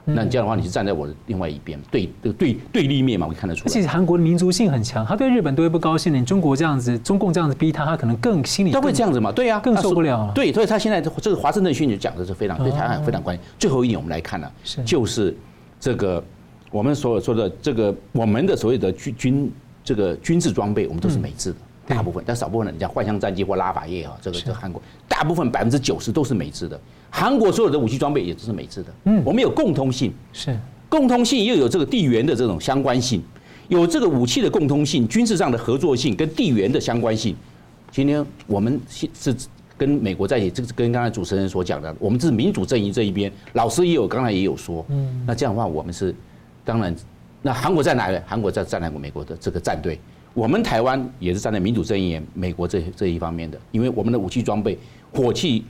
那你这样的话，你是站在我的另外一边，对对对对立面嘛？我看得出来。其实韩国的民族性很强，他对日本都会不高兴的。你中国这样子，中共这样子逼他，他可能更心里。他会这样子嘛？对呀，更受不了。对，所以他现在这个华盛顿宣言讲的是非常对台湾非常关键。最后一点，我们来看呢，就是这个我们所有说的这个我们的所谓的军军这个军事装备，我们都是美制的，大部分，但少部分的，你像幻象战机或拉法叶啊，这个这韩国大部分百分之九十都是美制的。韩国所有的武器装备也都是美制的，嗯，我们有共通性，是。共通性又有这个地缘的这种相关性，有这个武器的共通性、军事上的合作性跟地缘的相关性。今天我们是跟美国在一起，这个跟刚才主持人所讲的，我们是民主阵营这一边。老师也有刚才也有说，嗯，那这样的话，我们是当然，那韩国在哪里？韩国在站在美国的这个战队，我们台湾也是站在民主阵营美国这这一方面的，因为我们的武器装备、火器。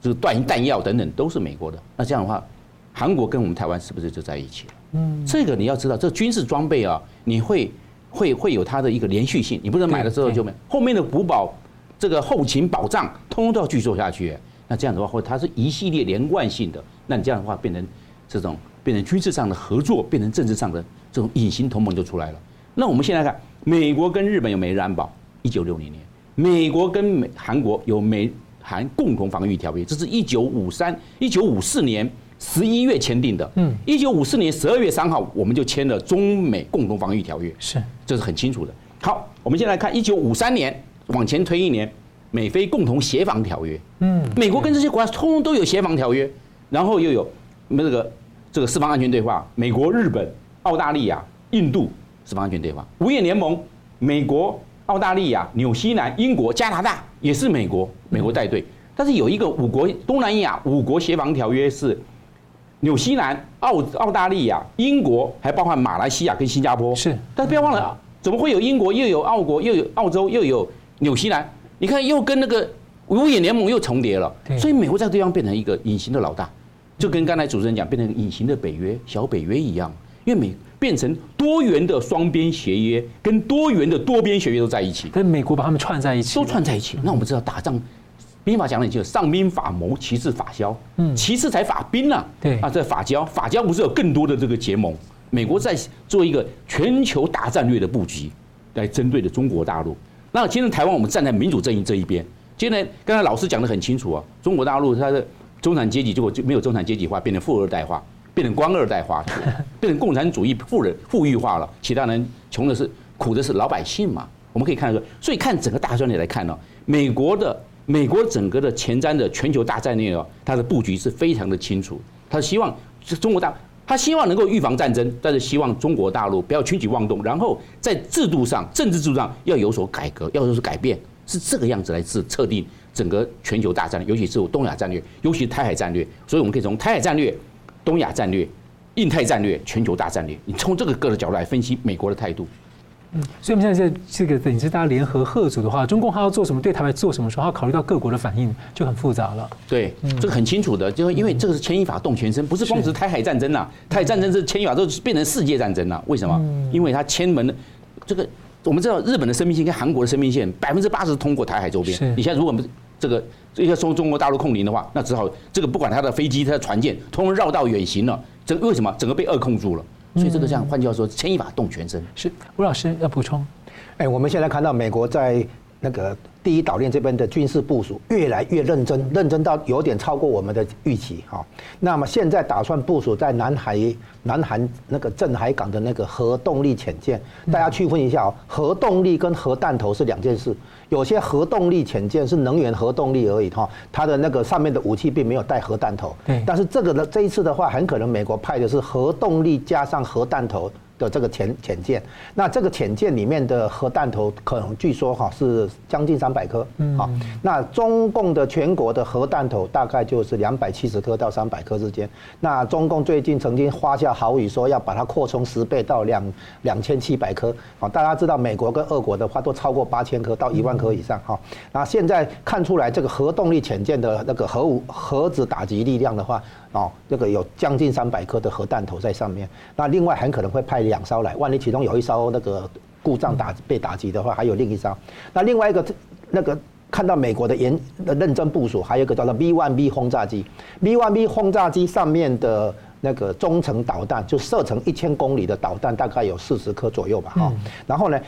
就是弹弹药等等都是美国的，那这样的话，韩国跟我们台湾是不是就在一起了？嗯，这个你要知道，这军事装备啊，你会会会有它的一个连续性，你不能买了之后就没，后面的补保这个后勤保障，通通都要继续做下去。那这样的话，或它是一系列连贯性的，那你这样的话变成这种变成军事上的合作，变成政治上的这种隐形同盟就出来了。那我们现在看，美国跟日本有美日安保，一九六零年，美国跟美韩国有美。韩共同防御条约，这是一九五三、一九五四年十一月签订的。嗯，一九五四年十二月三号，我们就签了中美共同防御条约。是，这是很清楚的。好，我们先来看一九五三年，往前推一年，美菲共同协防条约。嗯，美国跟这些国家通通都有协防条约，然后又有我们这个这个四方安全对话，美国、日本、澳大利亚、印度四方安全对话，五眼联盟，美国。澳大利亚、纽西兰、英国、加拿大也是美国，美国带队。但是有一个五国东南亚五国协防条约是纽西兰、澳澳大利亚、英国，还包含马来西亚跟新加坡。是，但是不要忘了，怎么会有英国又有澳国又有澳洲又有纽西兰？你看又跟那个五眼联盟又重叠了。所以美国这个地方变成一个隐形的老大，就跟刚才主持人讲变成隐形的北约、小北约一样，因为美。变成多元的双边协约，跟多元的多边协约都在一起。跟美国把他们串在一起，都串在一起。那我们知道打仗，兵法讲的就是上兵法谋，其次法消，嗯，其次才法兵啊。对啊，这法交，法交不是有更多的这个结盟？美国在做一个全球大战略的布局，来针对的中国大陆。那今天台湾我们站在民主阵营这一边。今天刚才老师讲的很清楚啊，中国大陆它的中产阶级结果就没有中产阶级化，变成富二代化。变成官二代化，*laughs* 变成共产主义富人富裕化了，其他人穷的是苦的是老百姓嘛？我们可以看得出，所以看整个大战略来看呢，美国的美国整个的前瞻的全球大战略哦，它的布局是非常的清楚。他希望中国大，他希望能够预防战争，但是希望中国大陆不要轻举妄动，然后在制度上、政治制度上要有所改革，要有所改变，是这个样子来制测定整个全球大战略，尤其是东亚战略，尤其是台海战略。所以我们可以从台海战略。东亚战略、印太战略、全球大战略，你从这个各个角度来分析美国的态度。嗯，所以我们现在在这个等于是大家联合吓阻的话，中共他要做什么，对台湾做什么时候，他要考虑到各国的反应就很复杂了。对，这个很清楚的，就因为这个是牵一发动全身，不是光是台海战争呐，台海战争是牵一发都变成世界战争了。为什么？因为它牵门的这个，我们知道日本的生命线跟韩国的生命线百分之八十通过台海周边。你现在如果我们这个。这些从中国大陆控零的话，那只好这个不管他的飞机、他的船舰，通通绕道远行了。这为什么？整个被扼控住了。所以这个这样，换句话说，牵一发动全身。是吴老师要补充？哎，我们现在看到美国在那个。第一岛链这边的军事部署越来越认真，认真到有点超过我们的预期哈。那么现在打算部署在南海、南韩那个镇海港的那个核动力潜舰，大家区分一下哦，核动力跟核弹头是两件事。有些核动力潜舰是能源核动力而已哈，它的那个上面的武器并没有带核弹头。对。但是这个呢，这一次的话，很可能美国派的是核动力加上核弹头。的这个潜潜舰，那这个潜舰里面的核弹头可能据说哈是将近三百颗，好，那中共的全国的核弹头大概就是两百七十颗到三百颗之间。那中共最近曾经发下豪语说要把它扩充十倍到两两千七百颗，好，大家知道美国跟俄国的话都超过八千颗到一万颗以上哈。那现在看出来这个核动力潜舰的那个核武核子打击力量的话。哦，这个有将近三百颗的核弹头在上面，那另外很可能会派两艘来，万一其中有一艘那个故障打被打击的话，还有另一艘。那另外一个那个看到美国的严的认真部署，还有一个叫做 V1B 轰炸机，V1B 轰炸机上面的那个中程导弹，就射程一千公里的导弹，大概有四十颗左右吧，哈。然后呢，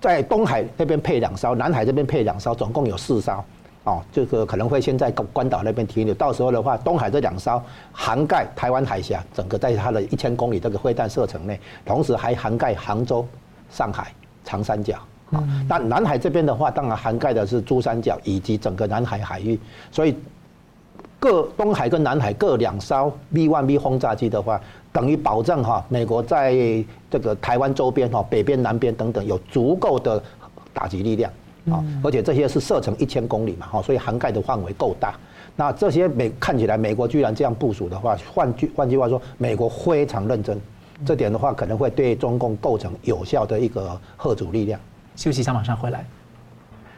在东海那边配两艘，南海这边配两艘，总共有四艘。哦，这个可能会先在关岛那边停留，到时候的话，东海这两艘涵盖台湾海峡，整个在它的一千公里这个飞弹射程内，同时还涵盖杭州、上海、长三角。啊，那南海这边的话，当然涵盖的是珠三角以及整个南海海域，所以各东海跟南海各两艘 V1B 轰炸机的话，等于保证哈，美国在这个台湾周边哈，北边、南边等等有足够的打击力量。啊，而且这些是射程一千公里嘛，哈，所以涵盖的范围够大。那这些美看起来，美国居然这样部署的话，换句换句话说，美国非常认真，这点的话可能会对中共构成有效的一个贺阻力量。休息一下，马上回来。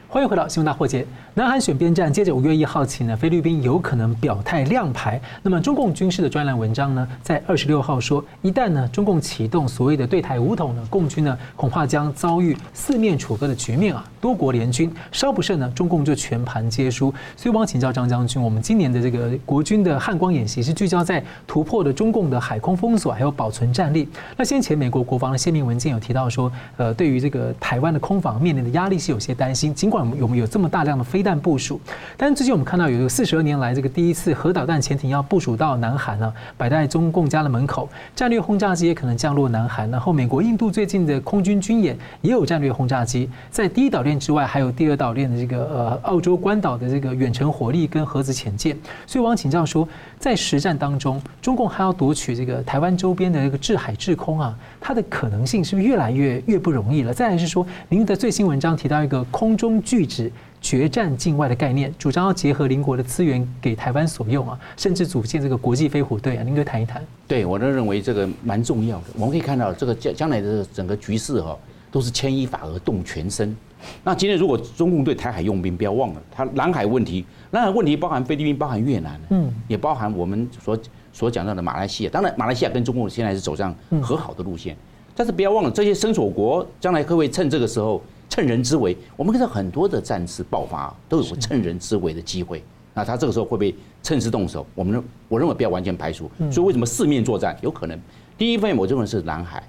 欢迎回到新闻大破解。南韩选边站，接着五月一号起呢，菲律宾有可能表态亮牌。那么中共军事的专栏文章呢，在二十六号说，一旦呢中共启动所谓的对台武统呢，共军呢恐怕将遭遇四面楚歌的局面啊，多国联军，稍不慎呢，中共就全盘皆输。所以我想请教张将军，我们今年的这个国军的汉光演习是聚焦在突破的中共的海空封锁，还有保存战力。那先前美国国防的泄密文件有提到说，呃，对于这个台湾的空防面临的压力是有些担心，尽管有没有这么大量的飞弹部署，但是最近我们看到有一个四十二年来这个第一次核导弹潜艇要部署到南韩了，摆在中共家的门口，战略轰炸机也可能降落南韩。然后美国、印度最近的空军军演也有战略轰炸机，在第一岛链之外，还有第二岛链的这个呃澳洲关岛的这个远程火力跟核子潜舰。所以我想请教说，在实战当中，中共还要夺取这个台湾周边的这个制海制空啊，它的可能性是不是越来越越不容易了？再来是说，您的最新文章提到一个空中巨子。决战境外的概念，主张要结合邻国的资源给台湾所用啊，甚至组建这个国际飞虎队啊，您可以谈一谈？对，我都认为这个蛮重要的。我们可以看到，这个将将来的整个局势哈，都是牵一发而动全身。那今天如果中共对台海用兵，不要忘了，它南海问题，南海问题包含菲律宾，包含越南，嗯，也包含我们所所讲到的马来西亚。当然，马来西亚跟中共现在是走上和好的路线，但是不要忘了，这些伸手国将来会不会趁这个时候？趁人之危，我们看到很多的战事爆发都有趁人之危的机会。那他这个时候会不会趁势动手？我们我认为不要完全排除。所以为什么四面作战有可能？第一方面，我认为是南海，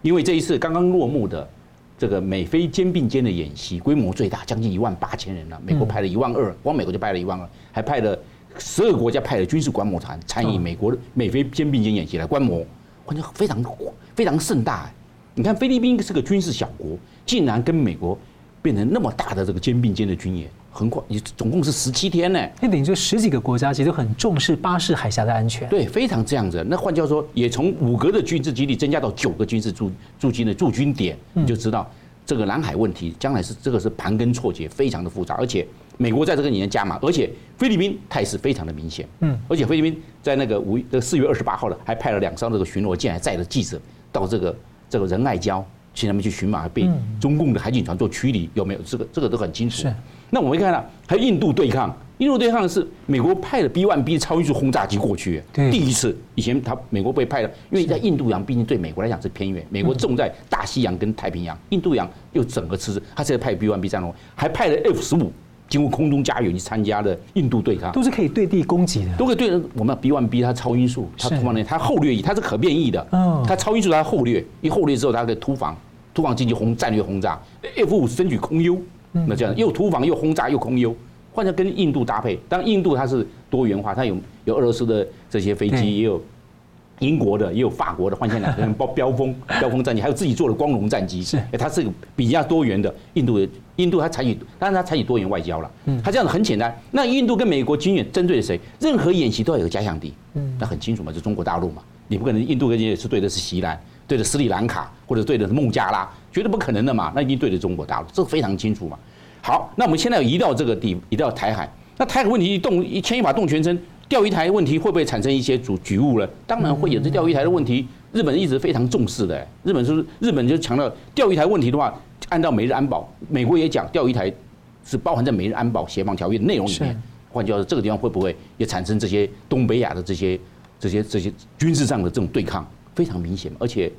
因为这一次刚刚落幕的这个美菲肩并肩的演习，规模最大，将近一万八千人了。美国派了一万二，光美国就派了一万二，还派了十二个国家派了军事观摩团参与美国美菲肩并肩演习来观摩，关键非常非常盛大。你看菲律宾是个军事小国。竟然跟美国变成那么大的这个肩并肩的军演，横跨，你总共是十七天呢。那等于说十几个国家其实都很重视巴士海峡的安全。对，非常这样子。那换句话说，也从五个的军事基地增加到九个军事驻驻军的驻军点，你就知道这个南海问题将来是这个是盘根错节，非常的复杂。而且美国在这个里面加码，而且菲律宾态势非常的明显。嗯，而且菲律宾在那个五这四月二十八号呢还派了两艘这个巡逻舰，还载着记者到这个这个仁爱礁。请他们去寻马，被中共的海警船做驱离，有没有？这个这个都很清楚。那我们看到还有印度对抗，印度对抗的是美国派了 B1B 超音速轰炸机过去，第一次。以前他美国被派了，因为在印度洋毕竟对美国来讲是偏远，美国重在大西洋跟太平洋，印度洋又整个吃，他现在派 B1B 战斗，还派了 F 十五。经过空中加油去参加了印度对抗，都是可以对地攻击的，都可以对。我们 B1B 它超音速，它突防的，它后掠翼，它是可变异的。嗯，它超音速它后掠，一后掠之后它可以突防，突防进行轰战略轰炸。F 五争取空优，那这样又突防又轰炸又空优，换成跟印度搭配。当然印度它是多元化，它有有俄罗斯的这些飞机，也有。英国的也有法国的，换成两个人包标风 *laughs* 标风战机，还有自己做的光荣战机。是，它是个比较多元的。印度的印度它采取，当然它采取多元外交了。嗯，它这样子很简单。那印度跟美国军演针对谁？任何演习都要有个假想敌。嗯，那很清楚嘛，就中国大陆嘛。你不可能印度跟也是对的是锡兰，对着斯里兰卡，或者对着孟加拉，绝对不可能的嘛。那一定对着中国大陆，这个非常清楚嘛。好，那我们现在要移到这个地，移到台海。那台海问题一动一牵一发动全身。钓鱼台问题会不会产生一些主局务呢？当然会有。这钓鱼台的问题，日本一直非常重视的。日本是日本就强调钓鱼台问题的话，按照美日安保，美国也讲钓鱼台是包含在美日安保协防条约的内容里面。换句话说，这个地方会不会也产生这些东北亚的这些这些这些军事上的这种对抗？非常明显。而且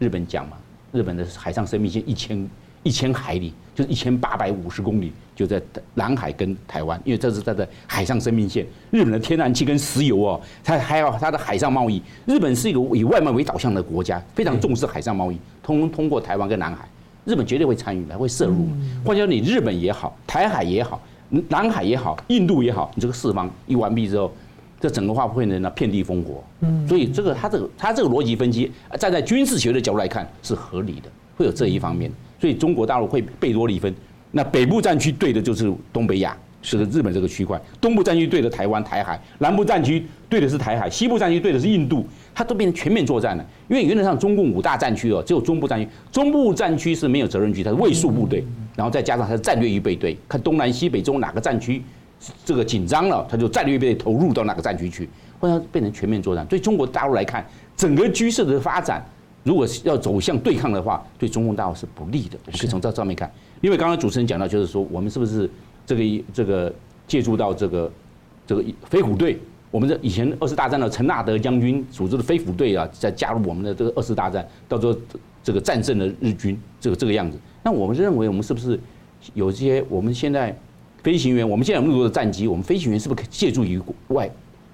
日本讲嘛，日本的海上生命线一千一千海里，就是一千八百五十公里。就在南海跟台湾，因为这是它的海上生命线。日本的天然气跟石油哦，它还有它的海上贸易。日本是一个以外贸为导向的国家，非常重视海上贸易，通通过台湾跟南海，日本绝对会参与的，会摄入。换句话说，你日本也好，台海也好，南海也好，印度也好，你这个四方一完毕之后，这整个话会呢遍地烽火。所以这个他这个他这个逻辑分析，站在军事学的角度来看是合理的，会有这一方面。所以中国大陆会贝多利分。那北部战区对的就是东北亚，是的，日本这个区块；东部战区对的台湾、台海；南部战区对的是台海；西部战区对的是印度，它都变成全面作战了。因为原则上中共五大战区哦，只有中部战区，中部战区是没有责任区，它是卫戍部队，然后再加上它的战略预备队，看东南西北中哪个战区这个紧张了，他就战略被投入到哪个战区去，或者变成全面作战。对中国大陆来看，整个局势的发展，如果是要走向对抗的话，对中共大陆是不利的。我们可以从这上面看。因为刚刚主持人讲到，就是说我们是不是这个这个借助到这个这个飞虎队？我们这以前二次大战的陈纳德将军组织的飞虎队啊，再加入我们的这个二次大战，到时候这个战胜了日军，这个这个样子。那我们认为，我们是不是有些我们现在飞行员？我们现在有那么多的战机，我们飞行员是不是可以借助于国外？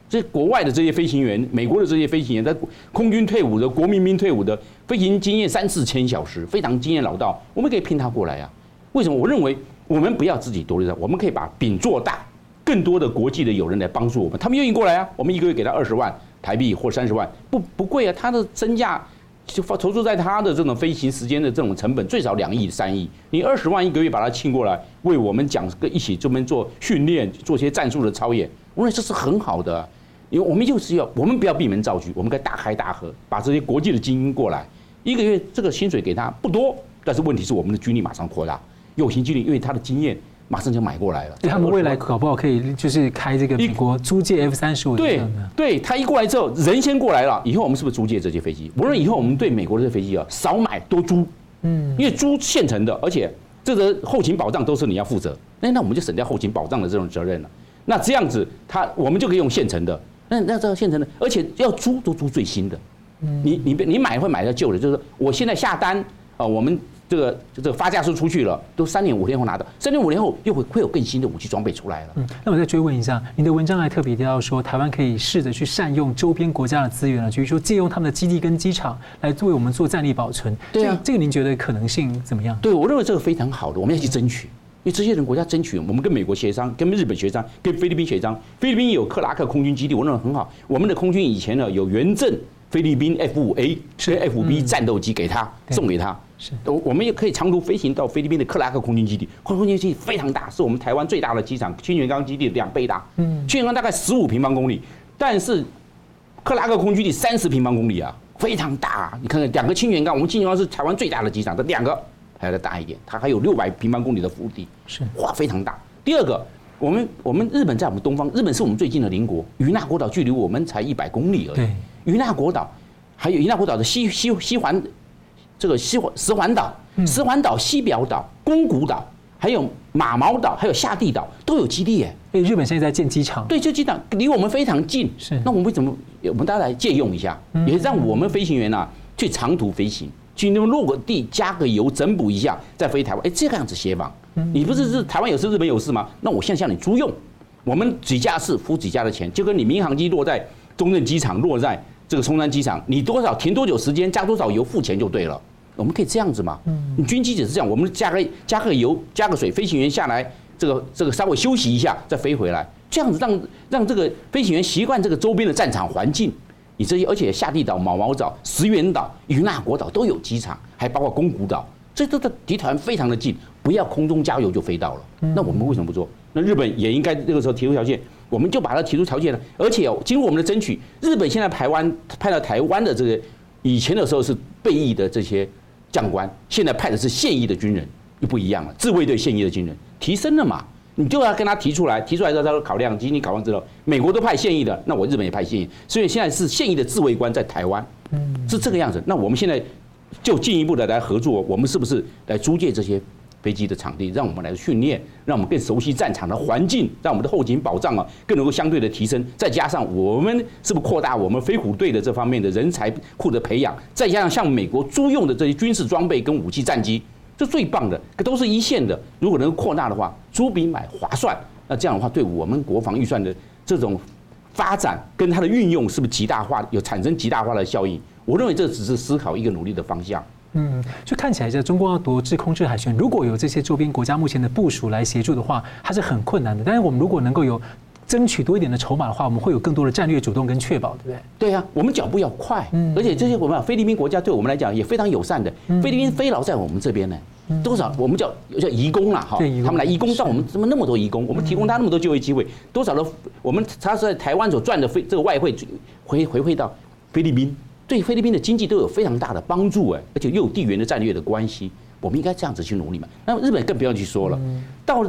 这国外的这些飞行员，美国的这些飞行员，在空军退伍的、国民兵退伍的，飞行经验三四千小时，非常经验老道，我们可以聘他过来啊。为什么？我认为我们不要自己独立的，我们可以把饼做大，更多的国际的友人来帮助我们，他们愿意过来啊。我们一个月给他二十万台币或三十万，不不贵啊。他的身价就投注在他的这种飞行时间的这种成本最少两亿三亿，你二十万一个月把他请过来，为我们讲个一起这边做训练，做些战术的操演，我认为这是很好的。因为我们就是要，我们不要闭门造车，我们该大开大合，把这些国际的精英过来，一个月这个薪水给他不多，但是问题是我们的军力马上扩大。有形军力，因为他的经验马上就买过来了。他们未来搞不好可以就是开这个美国租借 F 三十五。对，对他一过来之后，人先过来了，以后我们是不是租借这些飞机？无论以后我们对美国的这飞机啊，少买多租。嗯，因为租现成的，而且这个后勤保障都是你要负责。那那我们就省掉后勤保障的这种责任了。那这样子，他我们就可以用现成的。那那这个现成的，而且要租都租最新的。嗯，你你你买会买到旧的，就是我现在下单啊，我们。这个就这个发价书出去了，都三年五天后拿到，三年五年后又会会有更新的武器装备出来了。嗯，那我再追问一下，你的文章还特别提到说，台湾可以试着去善用周边国家的资源了，比如说借用他们的基地跟机场来为我们做战力保存。对啊，这个您觉得可能性怎么样？对，我认为这个非常好的，我们要去争取，因为这些人国家争取，我们跟美国协商，跟日本协商，跟菲律宾协商。菲律宾有克拉克空军基地，我认为很好。我们的空军以前呢有原赠菲律宾 F 五 A 是 F 五 B 战斗机给他送给他。是，我我们也可以长途飞行到菲律宾的克拉克空军基地，空军基地非常大，是我们台湾最大的机场，清泉岗基地两倍大。嗯，清泉岗大概十五平方公里，但是克拉克空军基地三十平方公里啊，非常大啊。你看看两个清泉岗，我们清泉岗是台湾最大的机场，这两个还要再大一点，它还有六百平方公里的腹地，是哇，非常大。第二个，我们我们日本在我们东方，日本是我们最近的邻国，与那国岛距离我们才一百公里而已。对，与那国岛还有与那国岛的西西西环。这个西环石环岛、石环岛、西表岛、宫古岛，还有马毛岛，还有下地岛都有基地耶。哎，日本现在在建机场，对，这机场离我们非常近。是，那我们为什么我们大家来借用一下，也让我们飞行员啊去长途飞行，去那边落个地加个油整补一下再飞台湾，哎，这个样子协防。你不是是台湾有事日本有事吗？那我现在向你租用，我们几架次付几架的钱，就跟你民航机落在中正机场落在这个松山机场，你多少停多久时间加多少油付钱就对了。我们可以这样子嘛？你军机只是这样，我们加个加个油加个水，飞行员下来这个这个稍微休息一下再飞回来，这样子让让这个飞行员习惯这个周边的战场环境。你这些而且下地岛、毛毛岛、石垣岛、与那国岛都有机场，还包括宫古岛，这都离台湾非常的近，不要空中加油就飞到了。那我们为什么不做？那日本也应该这个时候提出条件，我们就把它提出条件了。而且经过我们的争取，日本现在台湾派到台湾的这个以前的时候是备役的这些。将官现在派的是现役的军人，又不一样了。自卫队现役的军人提升了嘛？你就要跟他提出来，提出来之后他说考量，经你考量之后，美国都派现役的，那我日本也派现役，所以现在是现役的自卫官在台湾，是这个样子。那我们现在就进一步的来合作，我们是不是来租借这些？飞机的场地，让我们来训练，让我们更熟悉战场的环境，让我们的后勤保障啊更能够相对的提升。再加上我们是不是扩大我们飞虎队的这方面的人才库的培养？再加上像美国租用的这些军事装备跟武器战机，这最棒的，可都是一线的。如果能够扩大的话，租比买划算。那这样的话，对我们国防预算的这种发展跟它的运用，是不是极大化有产生极大化的效应？我认为这只是思考一个努力的方向。嗯，就看起来，这中共要夺制空制海权，如果有这些周边国家目前的部署来协助的话，它是很困难的。但是我们如果能够有争取多一点的筹码的话，我们会有更多的战略主动跟确保，对不对？对呀、啊，我们脚步要快，而且这些我们菲律宾国家对我们来讲也非常友善的。菲律宾非劳在我们这边呢，多少我们叫叫移工啦，哈，他们来移工到我们怎么那么多移工，我们提供他那么多就业机会，多少的我们他是在台湾所赚的非这个外汇回回馈到菲律宾。对菲律宾的经济都有非常大的帮助哎，而且又有地缘的战略的关系，我们应该这样子去努力嘛。那么日本更不用去说了，到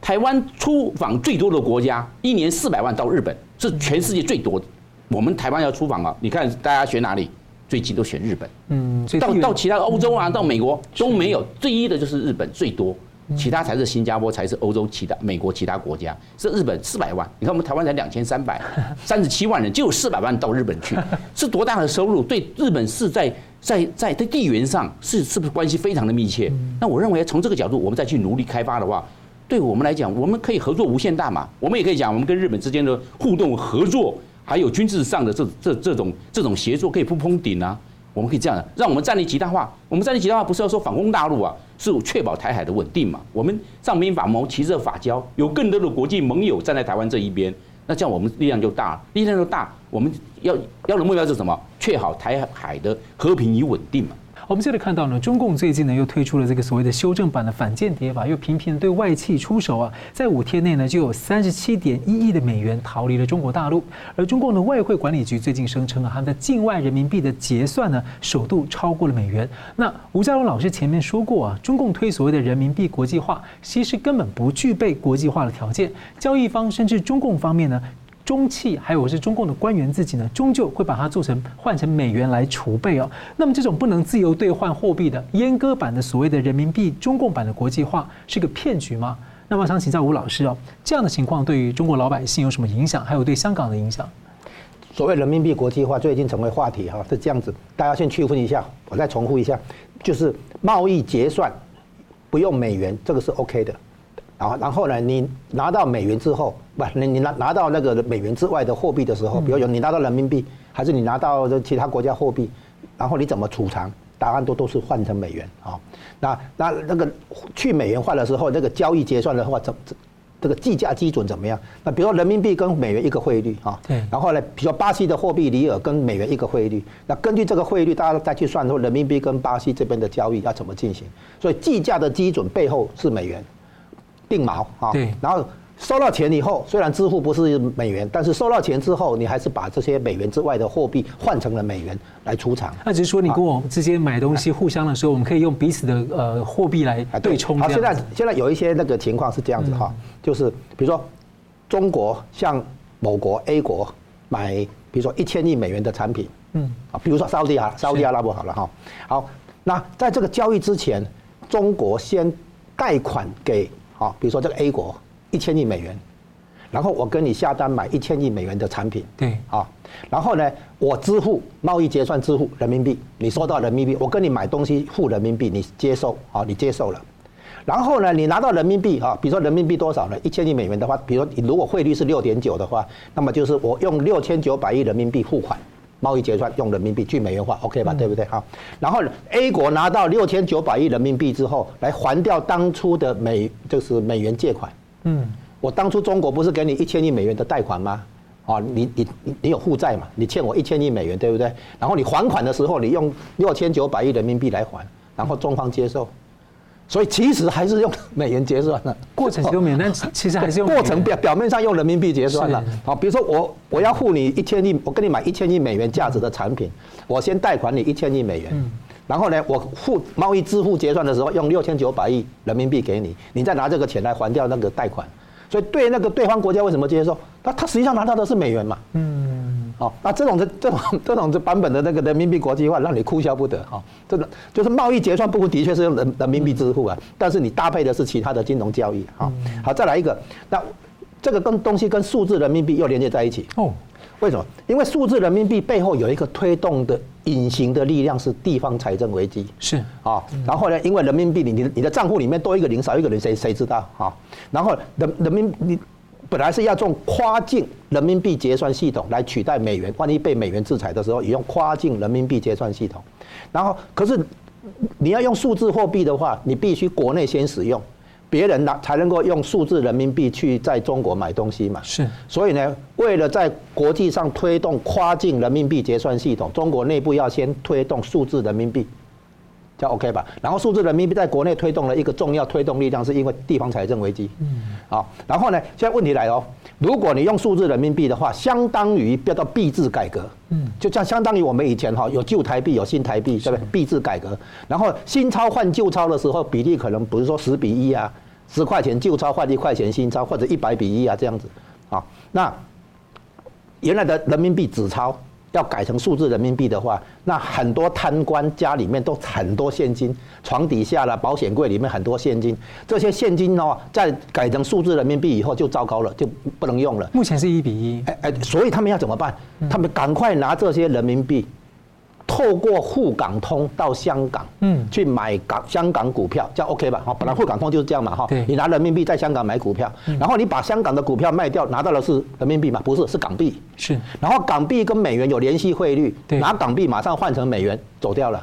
台湾出访最多的国家，一年四百万到日本是全世界最多的。我们台湾要出访啊，你看大家选哪里？最近都选日本。嗯，到到其他欧洲啊，到美国都没有，最一的就是日本最多。其他才是新加坡，才是欧洲其他美国其他国家，是日本四百万。你看我们台湾才两千三百 *laughs* 三十七万人，就有四百万到日本去，*laughs* 是多大的收入？对日本是在在在在地缘上是是不是关系非常的密切？那我认为从这个角度，我们再去努力开发的话，对我们来讲，我们可以合作无限大嘛。我们也可以讲，我们跟日本之间的互动合作，还有军事上的这这这种这种协作，可以不碰顶啊。我们可以这样的，让我们战力极大化。我们战力极大化不是要说反攻大陆啊，是确保台海的稳定嘛。我们上兵法谋，其色法交，有更多的国际盟友站在台湾这一边，那这样我们力量就大，力量就大。我们要要的目标是什么？确保台海的和平与稳定嘛。我们这里看到呢，中共最近呢又推出了这个所谓的修正版的反间谍法，又频频对外企出手啊，在五天内呢就有三十七点一亿的美元逃离了中国大陆。而中共的外汇管理局最近声称啊，他们的境外人民币的结算呢，首度超过了美元。那吴家荣老师前面说过啊，中共推所谓的人民币国际化，其实根本不具备国际化的条件，交易方甚至中共方面呢。中企还有是中共的官员自己呢，终究会把它做成换成美元来储备哦。那么这种不能自由兑换货币的阉割版的所谓的人民币中共版的国际化是个骗局吗？那么想请教吴老师哦，这样的情况对于中国老百姓有什么影响？还有对香港的影响？所谓人民币国际化最近成为话题哈，是这样子，大家先区分一下，我再重复一下，就是贸易结算不用美元，这个是 OK 的。啊，然后呢，你拿到美元之后，不，你你拿拿到那个美元之外的货币的时候，比如说你拿到人民币，还是你拿到这其他国家货币，然后你怎么储藏？答案都都是换成美元啊。那那那个去美元化的时候，那个交易结算的话，怎这这个计价基准怎么样？那比如说人民币跟美元一个汇率啊，对。然后呢，比如说巴西的货币里尔跟美元一个汇率，那根据这个汇率，大家再去算说人民币跟巴西这边的交易要怎么进行？所以计价的基准背后是美元。定锚啊，对，然后收到钱以后，虽然支付不是美元，但是收到钱之后，你还是把这些美元之外的货币换成了美元来出场。那只是说，你跟我之间买东西互相的时候，我们可以用彼此的呃货币来对冲。好，现在现在有一些那个情况是这样子哈，就是比如说中国向某国 A 国买，比如说一千亿美元的产品，嗯，啊，比如说沙乌地啊，沙乌地阿拉伯好了哈，好，那在这个交易之前，中国先贷款给。好，比如说这个 A 国一千亿美元，然后我跟你下单买一千亿美元的产品，对，啊，然后呢，我支付贸易结算支付人民币，你收到人民币，我跟你买东西付人民币，你接受，啊，你接受了，然后呢，你拿到人民币，啊，比如说人民币多少呢？一千亿美元的话，比如说如果汇率是六点九的话，那么就是我用六千九百亿人民币付款，贸易结算用人民币去美元化，OK 吧？对不对？好，然后 A 国拿到六千九百亿人民币之后，来还掉当初的美就是美元借款，嗯。我当初中国不是给你一千亿美元的贷款吗？啊，你你你有负债嘛？你欠我一千亿美元，对不对？然后你还款的时候，你用六千九百亿人民币来还，然后中方接受，所以其实还是用美元结算的。过程用美元，但其 *laughs* 实还是用过程表表面上用人民币结算了。好，比如说我我要付你一千亿，我跟你买一千亿美元价值的产品，我先贷款你一千亿美元，然后呢，我付贸易支付结算的时候用六千九百亿人民币给你，你再拿这个钱来还掉那个贷款。所以对那个对方国家为什么接受？他他实际上拿到的是美元嘛。嗯。好，那这种这这种 *laughs* 这种这版本的那个人民币国际化，让你哭笑不得哈。这种就是贸易结算部分的确是用人人民币支付啊，但是你搭配的是其他的金融交易。好，好，再来一个，那这个跟东西跟数字人民币又连接在一起。哦。为什么？因为数字人民币背后有一个推动的隐形的力量，是地方财政危机。是啊，然后呢，因为人民币你你你的账户里面多一个零少一个零，谁谁知道啊？然后人人民你本来是要用跨境人民币结算系统来取代美元，万一被美元制裁的时候，也用跨境人民币结算系统。然后可是你要用数字货币的话，你必须国内先使用。别人拿才能够用数字人民币去在中国买东西嘛？是。所以呢，为了在国际上推动跨境人民币结算系统，中国内部要先推动数字人民币，叫 OK 吧？然后数字人民币在国内推动了一个重要推动力量，是因为地方财政危机。嗯。好，然后呢，现在问题来了哦，如果你用数字人民币的话，相当于要到币制改革。嗯。就像相当于我们以前哈有旧台币有新台币，对不对？币制改革，然后新钞换旧钞的时候，比例可能不是说十比一啊。十块钱旧钞换一块钱新钞，或者一百比一啊，这样子，啊，那原来的人民币纸钞要改成数字人民币的话，那很多贪官家里面都很多现金，床底下了保险柜里面很多现金，这些现金哦，在改成数字人民币以后就糟糕了，就不能用了。目前是一比一，哎哎，所以他们要怎么办？他们赶快拿这些人民币。透过沪港通到香港，嗯，去买港香港股票，叫 OK 吧？好，本来沪港通就是这样嘛，哈。你拿人民币在香港买股票，然后你把香港的股票卖掉，拿到的是人民币嘛？不是，是港币。是。然后港币跟美元有联系汇率，拿港币马上换成美元走掉了。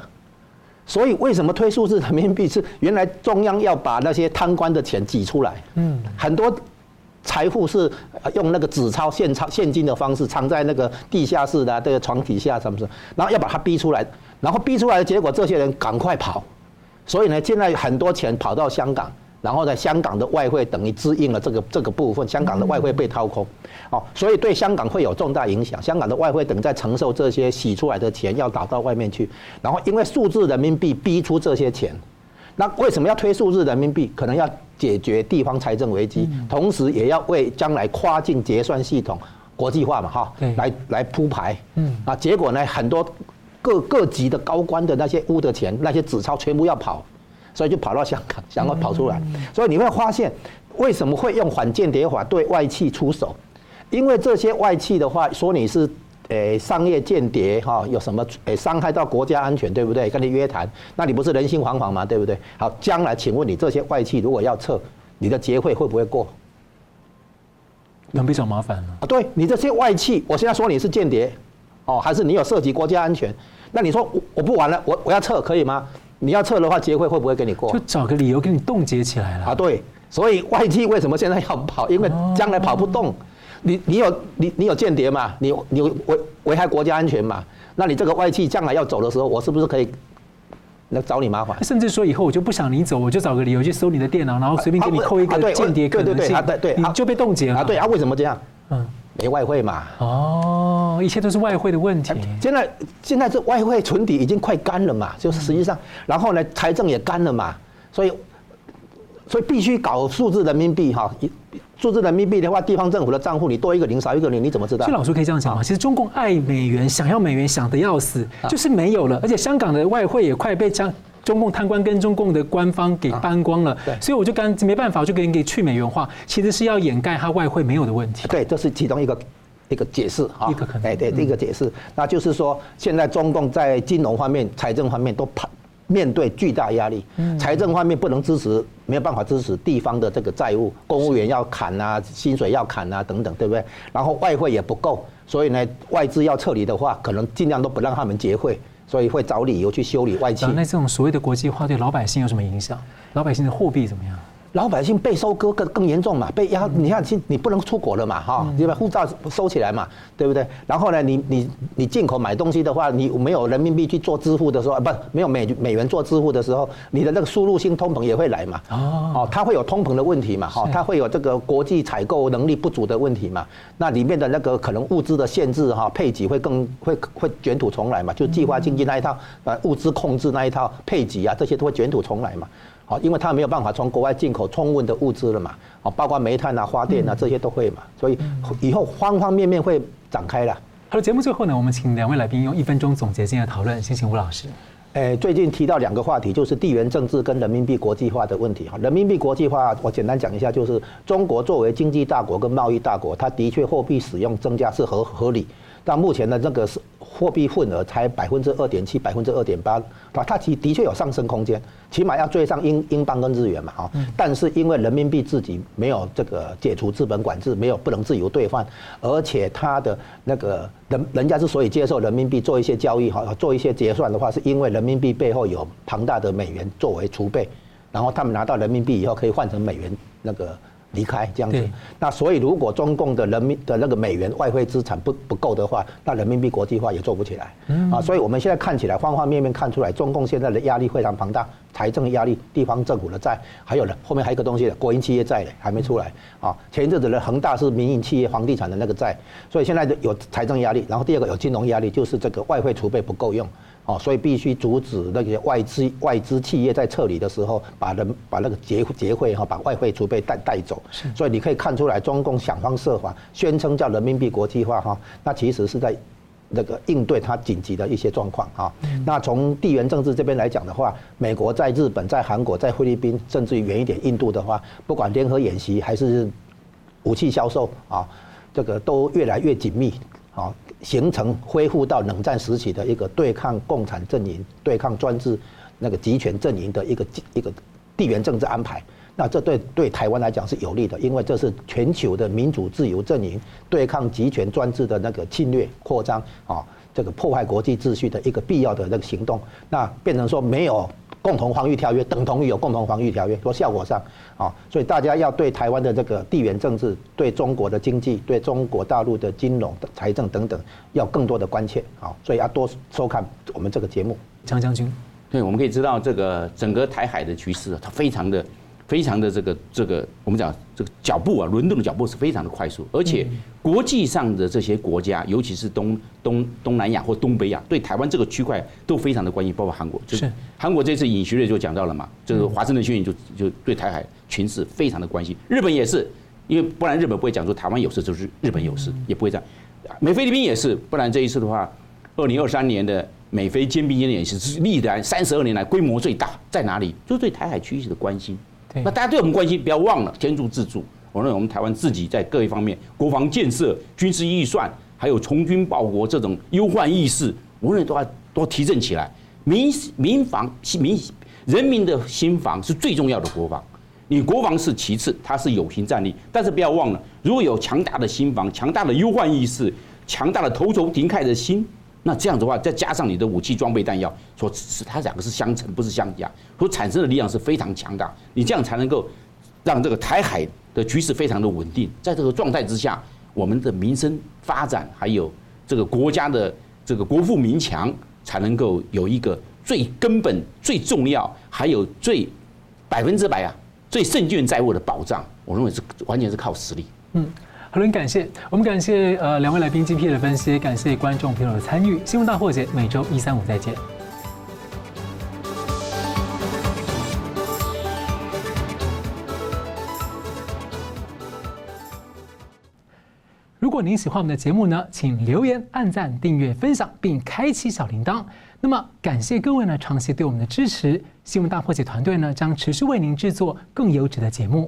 所以为什么推数字人民币？是原来中央要把那些贪官的钱挤出来。嗯。很多。财富是用那个纸钞、现钞、现金的方式藏在那个地下室的这个床底下，什么什么，然后要把它逼出来，然后逼出来的结果，这些人赶快跑，所以呢，现在很多钱跑到香港，然后在香港的外汇等于支应了这个这个部分，香港的外汇被掏空，哦，所以对香港会有重大影响，香港的外汇等在承受这些洗出来的钱要打到外面去，然后因为数字人民币逼出这些钱。那为什么要推数字人民币？可能要解决地方财政危机，同时也要为将来跨境结算系统国际化嘛，哈，来来铺排。嗯，啊，结果呢，很多各各级的高官的那些污的钱，那些纸钞全部要跑，所以就跑到香港，想要跑出来。所以你会发现，为什么会用反间谍法对外企出手？因为这些外企的话，说你是。诶，商业间谍哈，有什么诶伤害到国家安全，对不对？跟你约谈，那你不是人心惶惶吗？对不对？好，将来请问你这些外企如果要撤，你的结会会不会过？那非常麻烦了。啊，对你这些外企，我现在说你是间谍，哦，还是你有涉及国家安全？那你说我我不玩了，我我要撤可以吗？你要撤的话，结会会不会给你过？就找个理由给你冻结起来了。啊，对，所以外企为什么现在要跑？因为将来跑不动。哦你你有你你有间谍嘛？你你危危害国家安全嘛？那你这个外企将来要走的时候，我是不是可以来找你麻烦？甚至说以后我就不想你走，我就找个理由去搜你的电脑，然后随便给你扣一个间谍可能性，对对对，你就被冻结了。啊，对啊，为什么这样？嗯，没外汇嘛。哦，一切都是外汇的问题。现在现在这外汇存底已经快干了嘛，就是实际上，然后呢，财政也干了嘛，所以所以必须搞数字人民币哈。数字人民币的话，地方政府的账户你多一个零少一个零，你怎么知道？所以老师可以这样讲吗？其实中共爱美元，想要美元想的要死，就是没有了。而且香港的外汇也快被将中共贪官跟中共的官方给搬光了，对，所以我就刚没办法，就给你给去美元化，其实是要掩盖它外汇没有的问题。对，这是其中一个一个解释哈，一个可能，哎对，一个解释，那就是说现在中共在金融方面、财政方面都怕。面对巨大压力，财政方面不能支持，没有办法支持地方的这个债务，公务员要砍啊，薪水要砍啊，等等，对不对？然后外汇也不够，所以呢，外资要撤离的话，可能尽量都不让他们结汇，所以会找理由去修理外企。那这种所谓的国际化对老百姓有什么影响？老百姓的货币怎么样？老百姓被收割更更严重嘛，被压，你看，你不能出国了嘛，哈，你把护照收起来嘛，对不对？然后呢，你你你进口买东西的话，你没有人民币去做支付的时候，不，没有美美元做支付的时候，你的那个输入性通膨也会来嘛，哦，它会有通膨的问题嘛，哈，它会有这个国际采购能力不足的问题嘛，那里面的那个可能物资的限制哈，配给会更会会卷土重来嘛，就计划经济那一套，呃，物资控制那一套配给啊，这些都会卷土重来嘛。好，因为它没有办法从国外进口充分的物资了嘛，哦，包括煤炭啊、发电啊这些都会嘛，所以以后方方面面会展开了。好了，节目最后呢，我们请两位来宾用一分钟总结今天的讨论。先请吴老师。诶，最近提到两个话题，就是地缘政治跟人民币国际化的问题哈。人民币国际化，我简单讲一下，就是中国作为经济大国跟贸易大国，它的确货币使用增加是合合理。但目前的这个是货币份额才百分之二点七，百分之二点八，啊，它其的确有上升空间，起码要追上英英镑跟日元嘛，啊，但是因为人民币自己没有这个解除资本管制，没有不能自由兑换，而且它的那个人人家之所以接受人民币做一些交易哈，做一些结算的话，是因为人民币背后有庞大的美元作为储备，然后他们拿到人民币以后可以换成美元那个。离开这样子，那所以如果中共的人民的那个美元外汇资产不不够的话，那人民币国际化也做不起来。啊，所以我们现在看起来方方面面看出来，中共现在的压力非常庞大，财政压力、地方政府的债，还有呢后面还有一个东西，国营企业债还没出来。啊，前一阵子的恒大是民营企业房地产的那个债，所以现在有财政压力，然后第二个有金融压力，就是这个外汇储备不够用。哦，所以必须阻止那些外资外资企业在撤离的时候，把人把那个结结汇哈，把外汇储备带带走。所以你可以看出来，中共想方设法宣称叫人民币国际化哈，那其实是在那个应对它紧急的一些状况哈。那从地缘政治这边来讲的话，美国在日本、在韩国、在菲律宾，甚至于远一点印度的话，不管联合演习还是武器销售啊，这个都越来越紧密啊。形成恢复到冷战时期的一个对抗共产阵营、对抗专制那个集权阵营的一个一个地缘政治安排，那这对对台湾来讲是有利的，因为这是全球的民主自由阵营对抗集权专制的那个侵略扩张啊，这个破坏国际秩序的一个必要的那个行动，那变成说没有。共同防御条约等同于有共同防御条约，说效果上啊，所以大家要对台湾的这个地缘政治、对中国的经济、对中国大陆的金融、财政等等，要更多的关切啊，所以要多收看我们这个节目。张将军，对，我们可以知道这个整个台海的局势，它非常的。非常的这个这个，我们讲这个脚步啊，轮动的脚步是非常的快速，而且国际上的这些国家，尤其是东东东南亚或东北亚，对台湾这个区块都非常的关心，包括韩国。就是韩国这次尹锡悦就讲到了嘛，就是华盛顿宣言就就对台海群势非常的关心。日本也是，因为不然日本不会讲说台湾有事就是日本有事，也不会这样。美菲律宾也是，不然这一次的话，二零二三年的美菲肩并肩的演习是历来三十二年来规模最大，在哪里？就是对台海区域的关心。那大家对我们关心，不要忘了天助自助。我认为我们台湾自己在各一方面，国防建设、军事预算，还有从军报国这种忧患意识，无论都要都提振起来。民民防民人民的心防是最重要的国防，你国防是其次，它是有形战力。但是不要忘了，如果有强大的心防、强大的忧患意识、强大的投仇敌忾的心。那这样的话，再加上你的武器装备弹药，说是它两个是相乘，不是相加，所产生的力量是非常强大。你这样才能够让这个台海的局势非常的稳定。在这个状态之下，我们的民生发展，还有这个国家的这个国富民强，才能够有一个最根本、最重要，还有最百分之百啊，最胜券在握的保障。我认为是完全是靠实力。嗯。好了，感谢我们感谢呃两位来宾精辟的分析，感谢观众朋友的参与。新闻大破解每周一、三、五再见。如果您喜欢我们的节目呢，请留言、按赞、订阅、分享，并开启小铃铛。那么，感谢各位呢长期对我们的支持。新闻大破解团队呢将持续为您制作更优质的节目。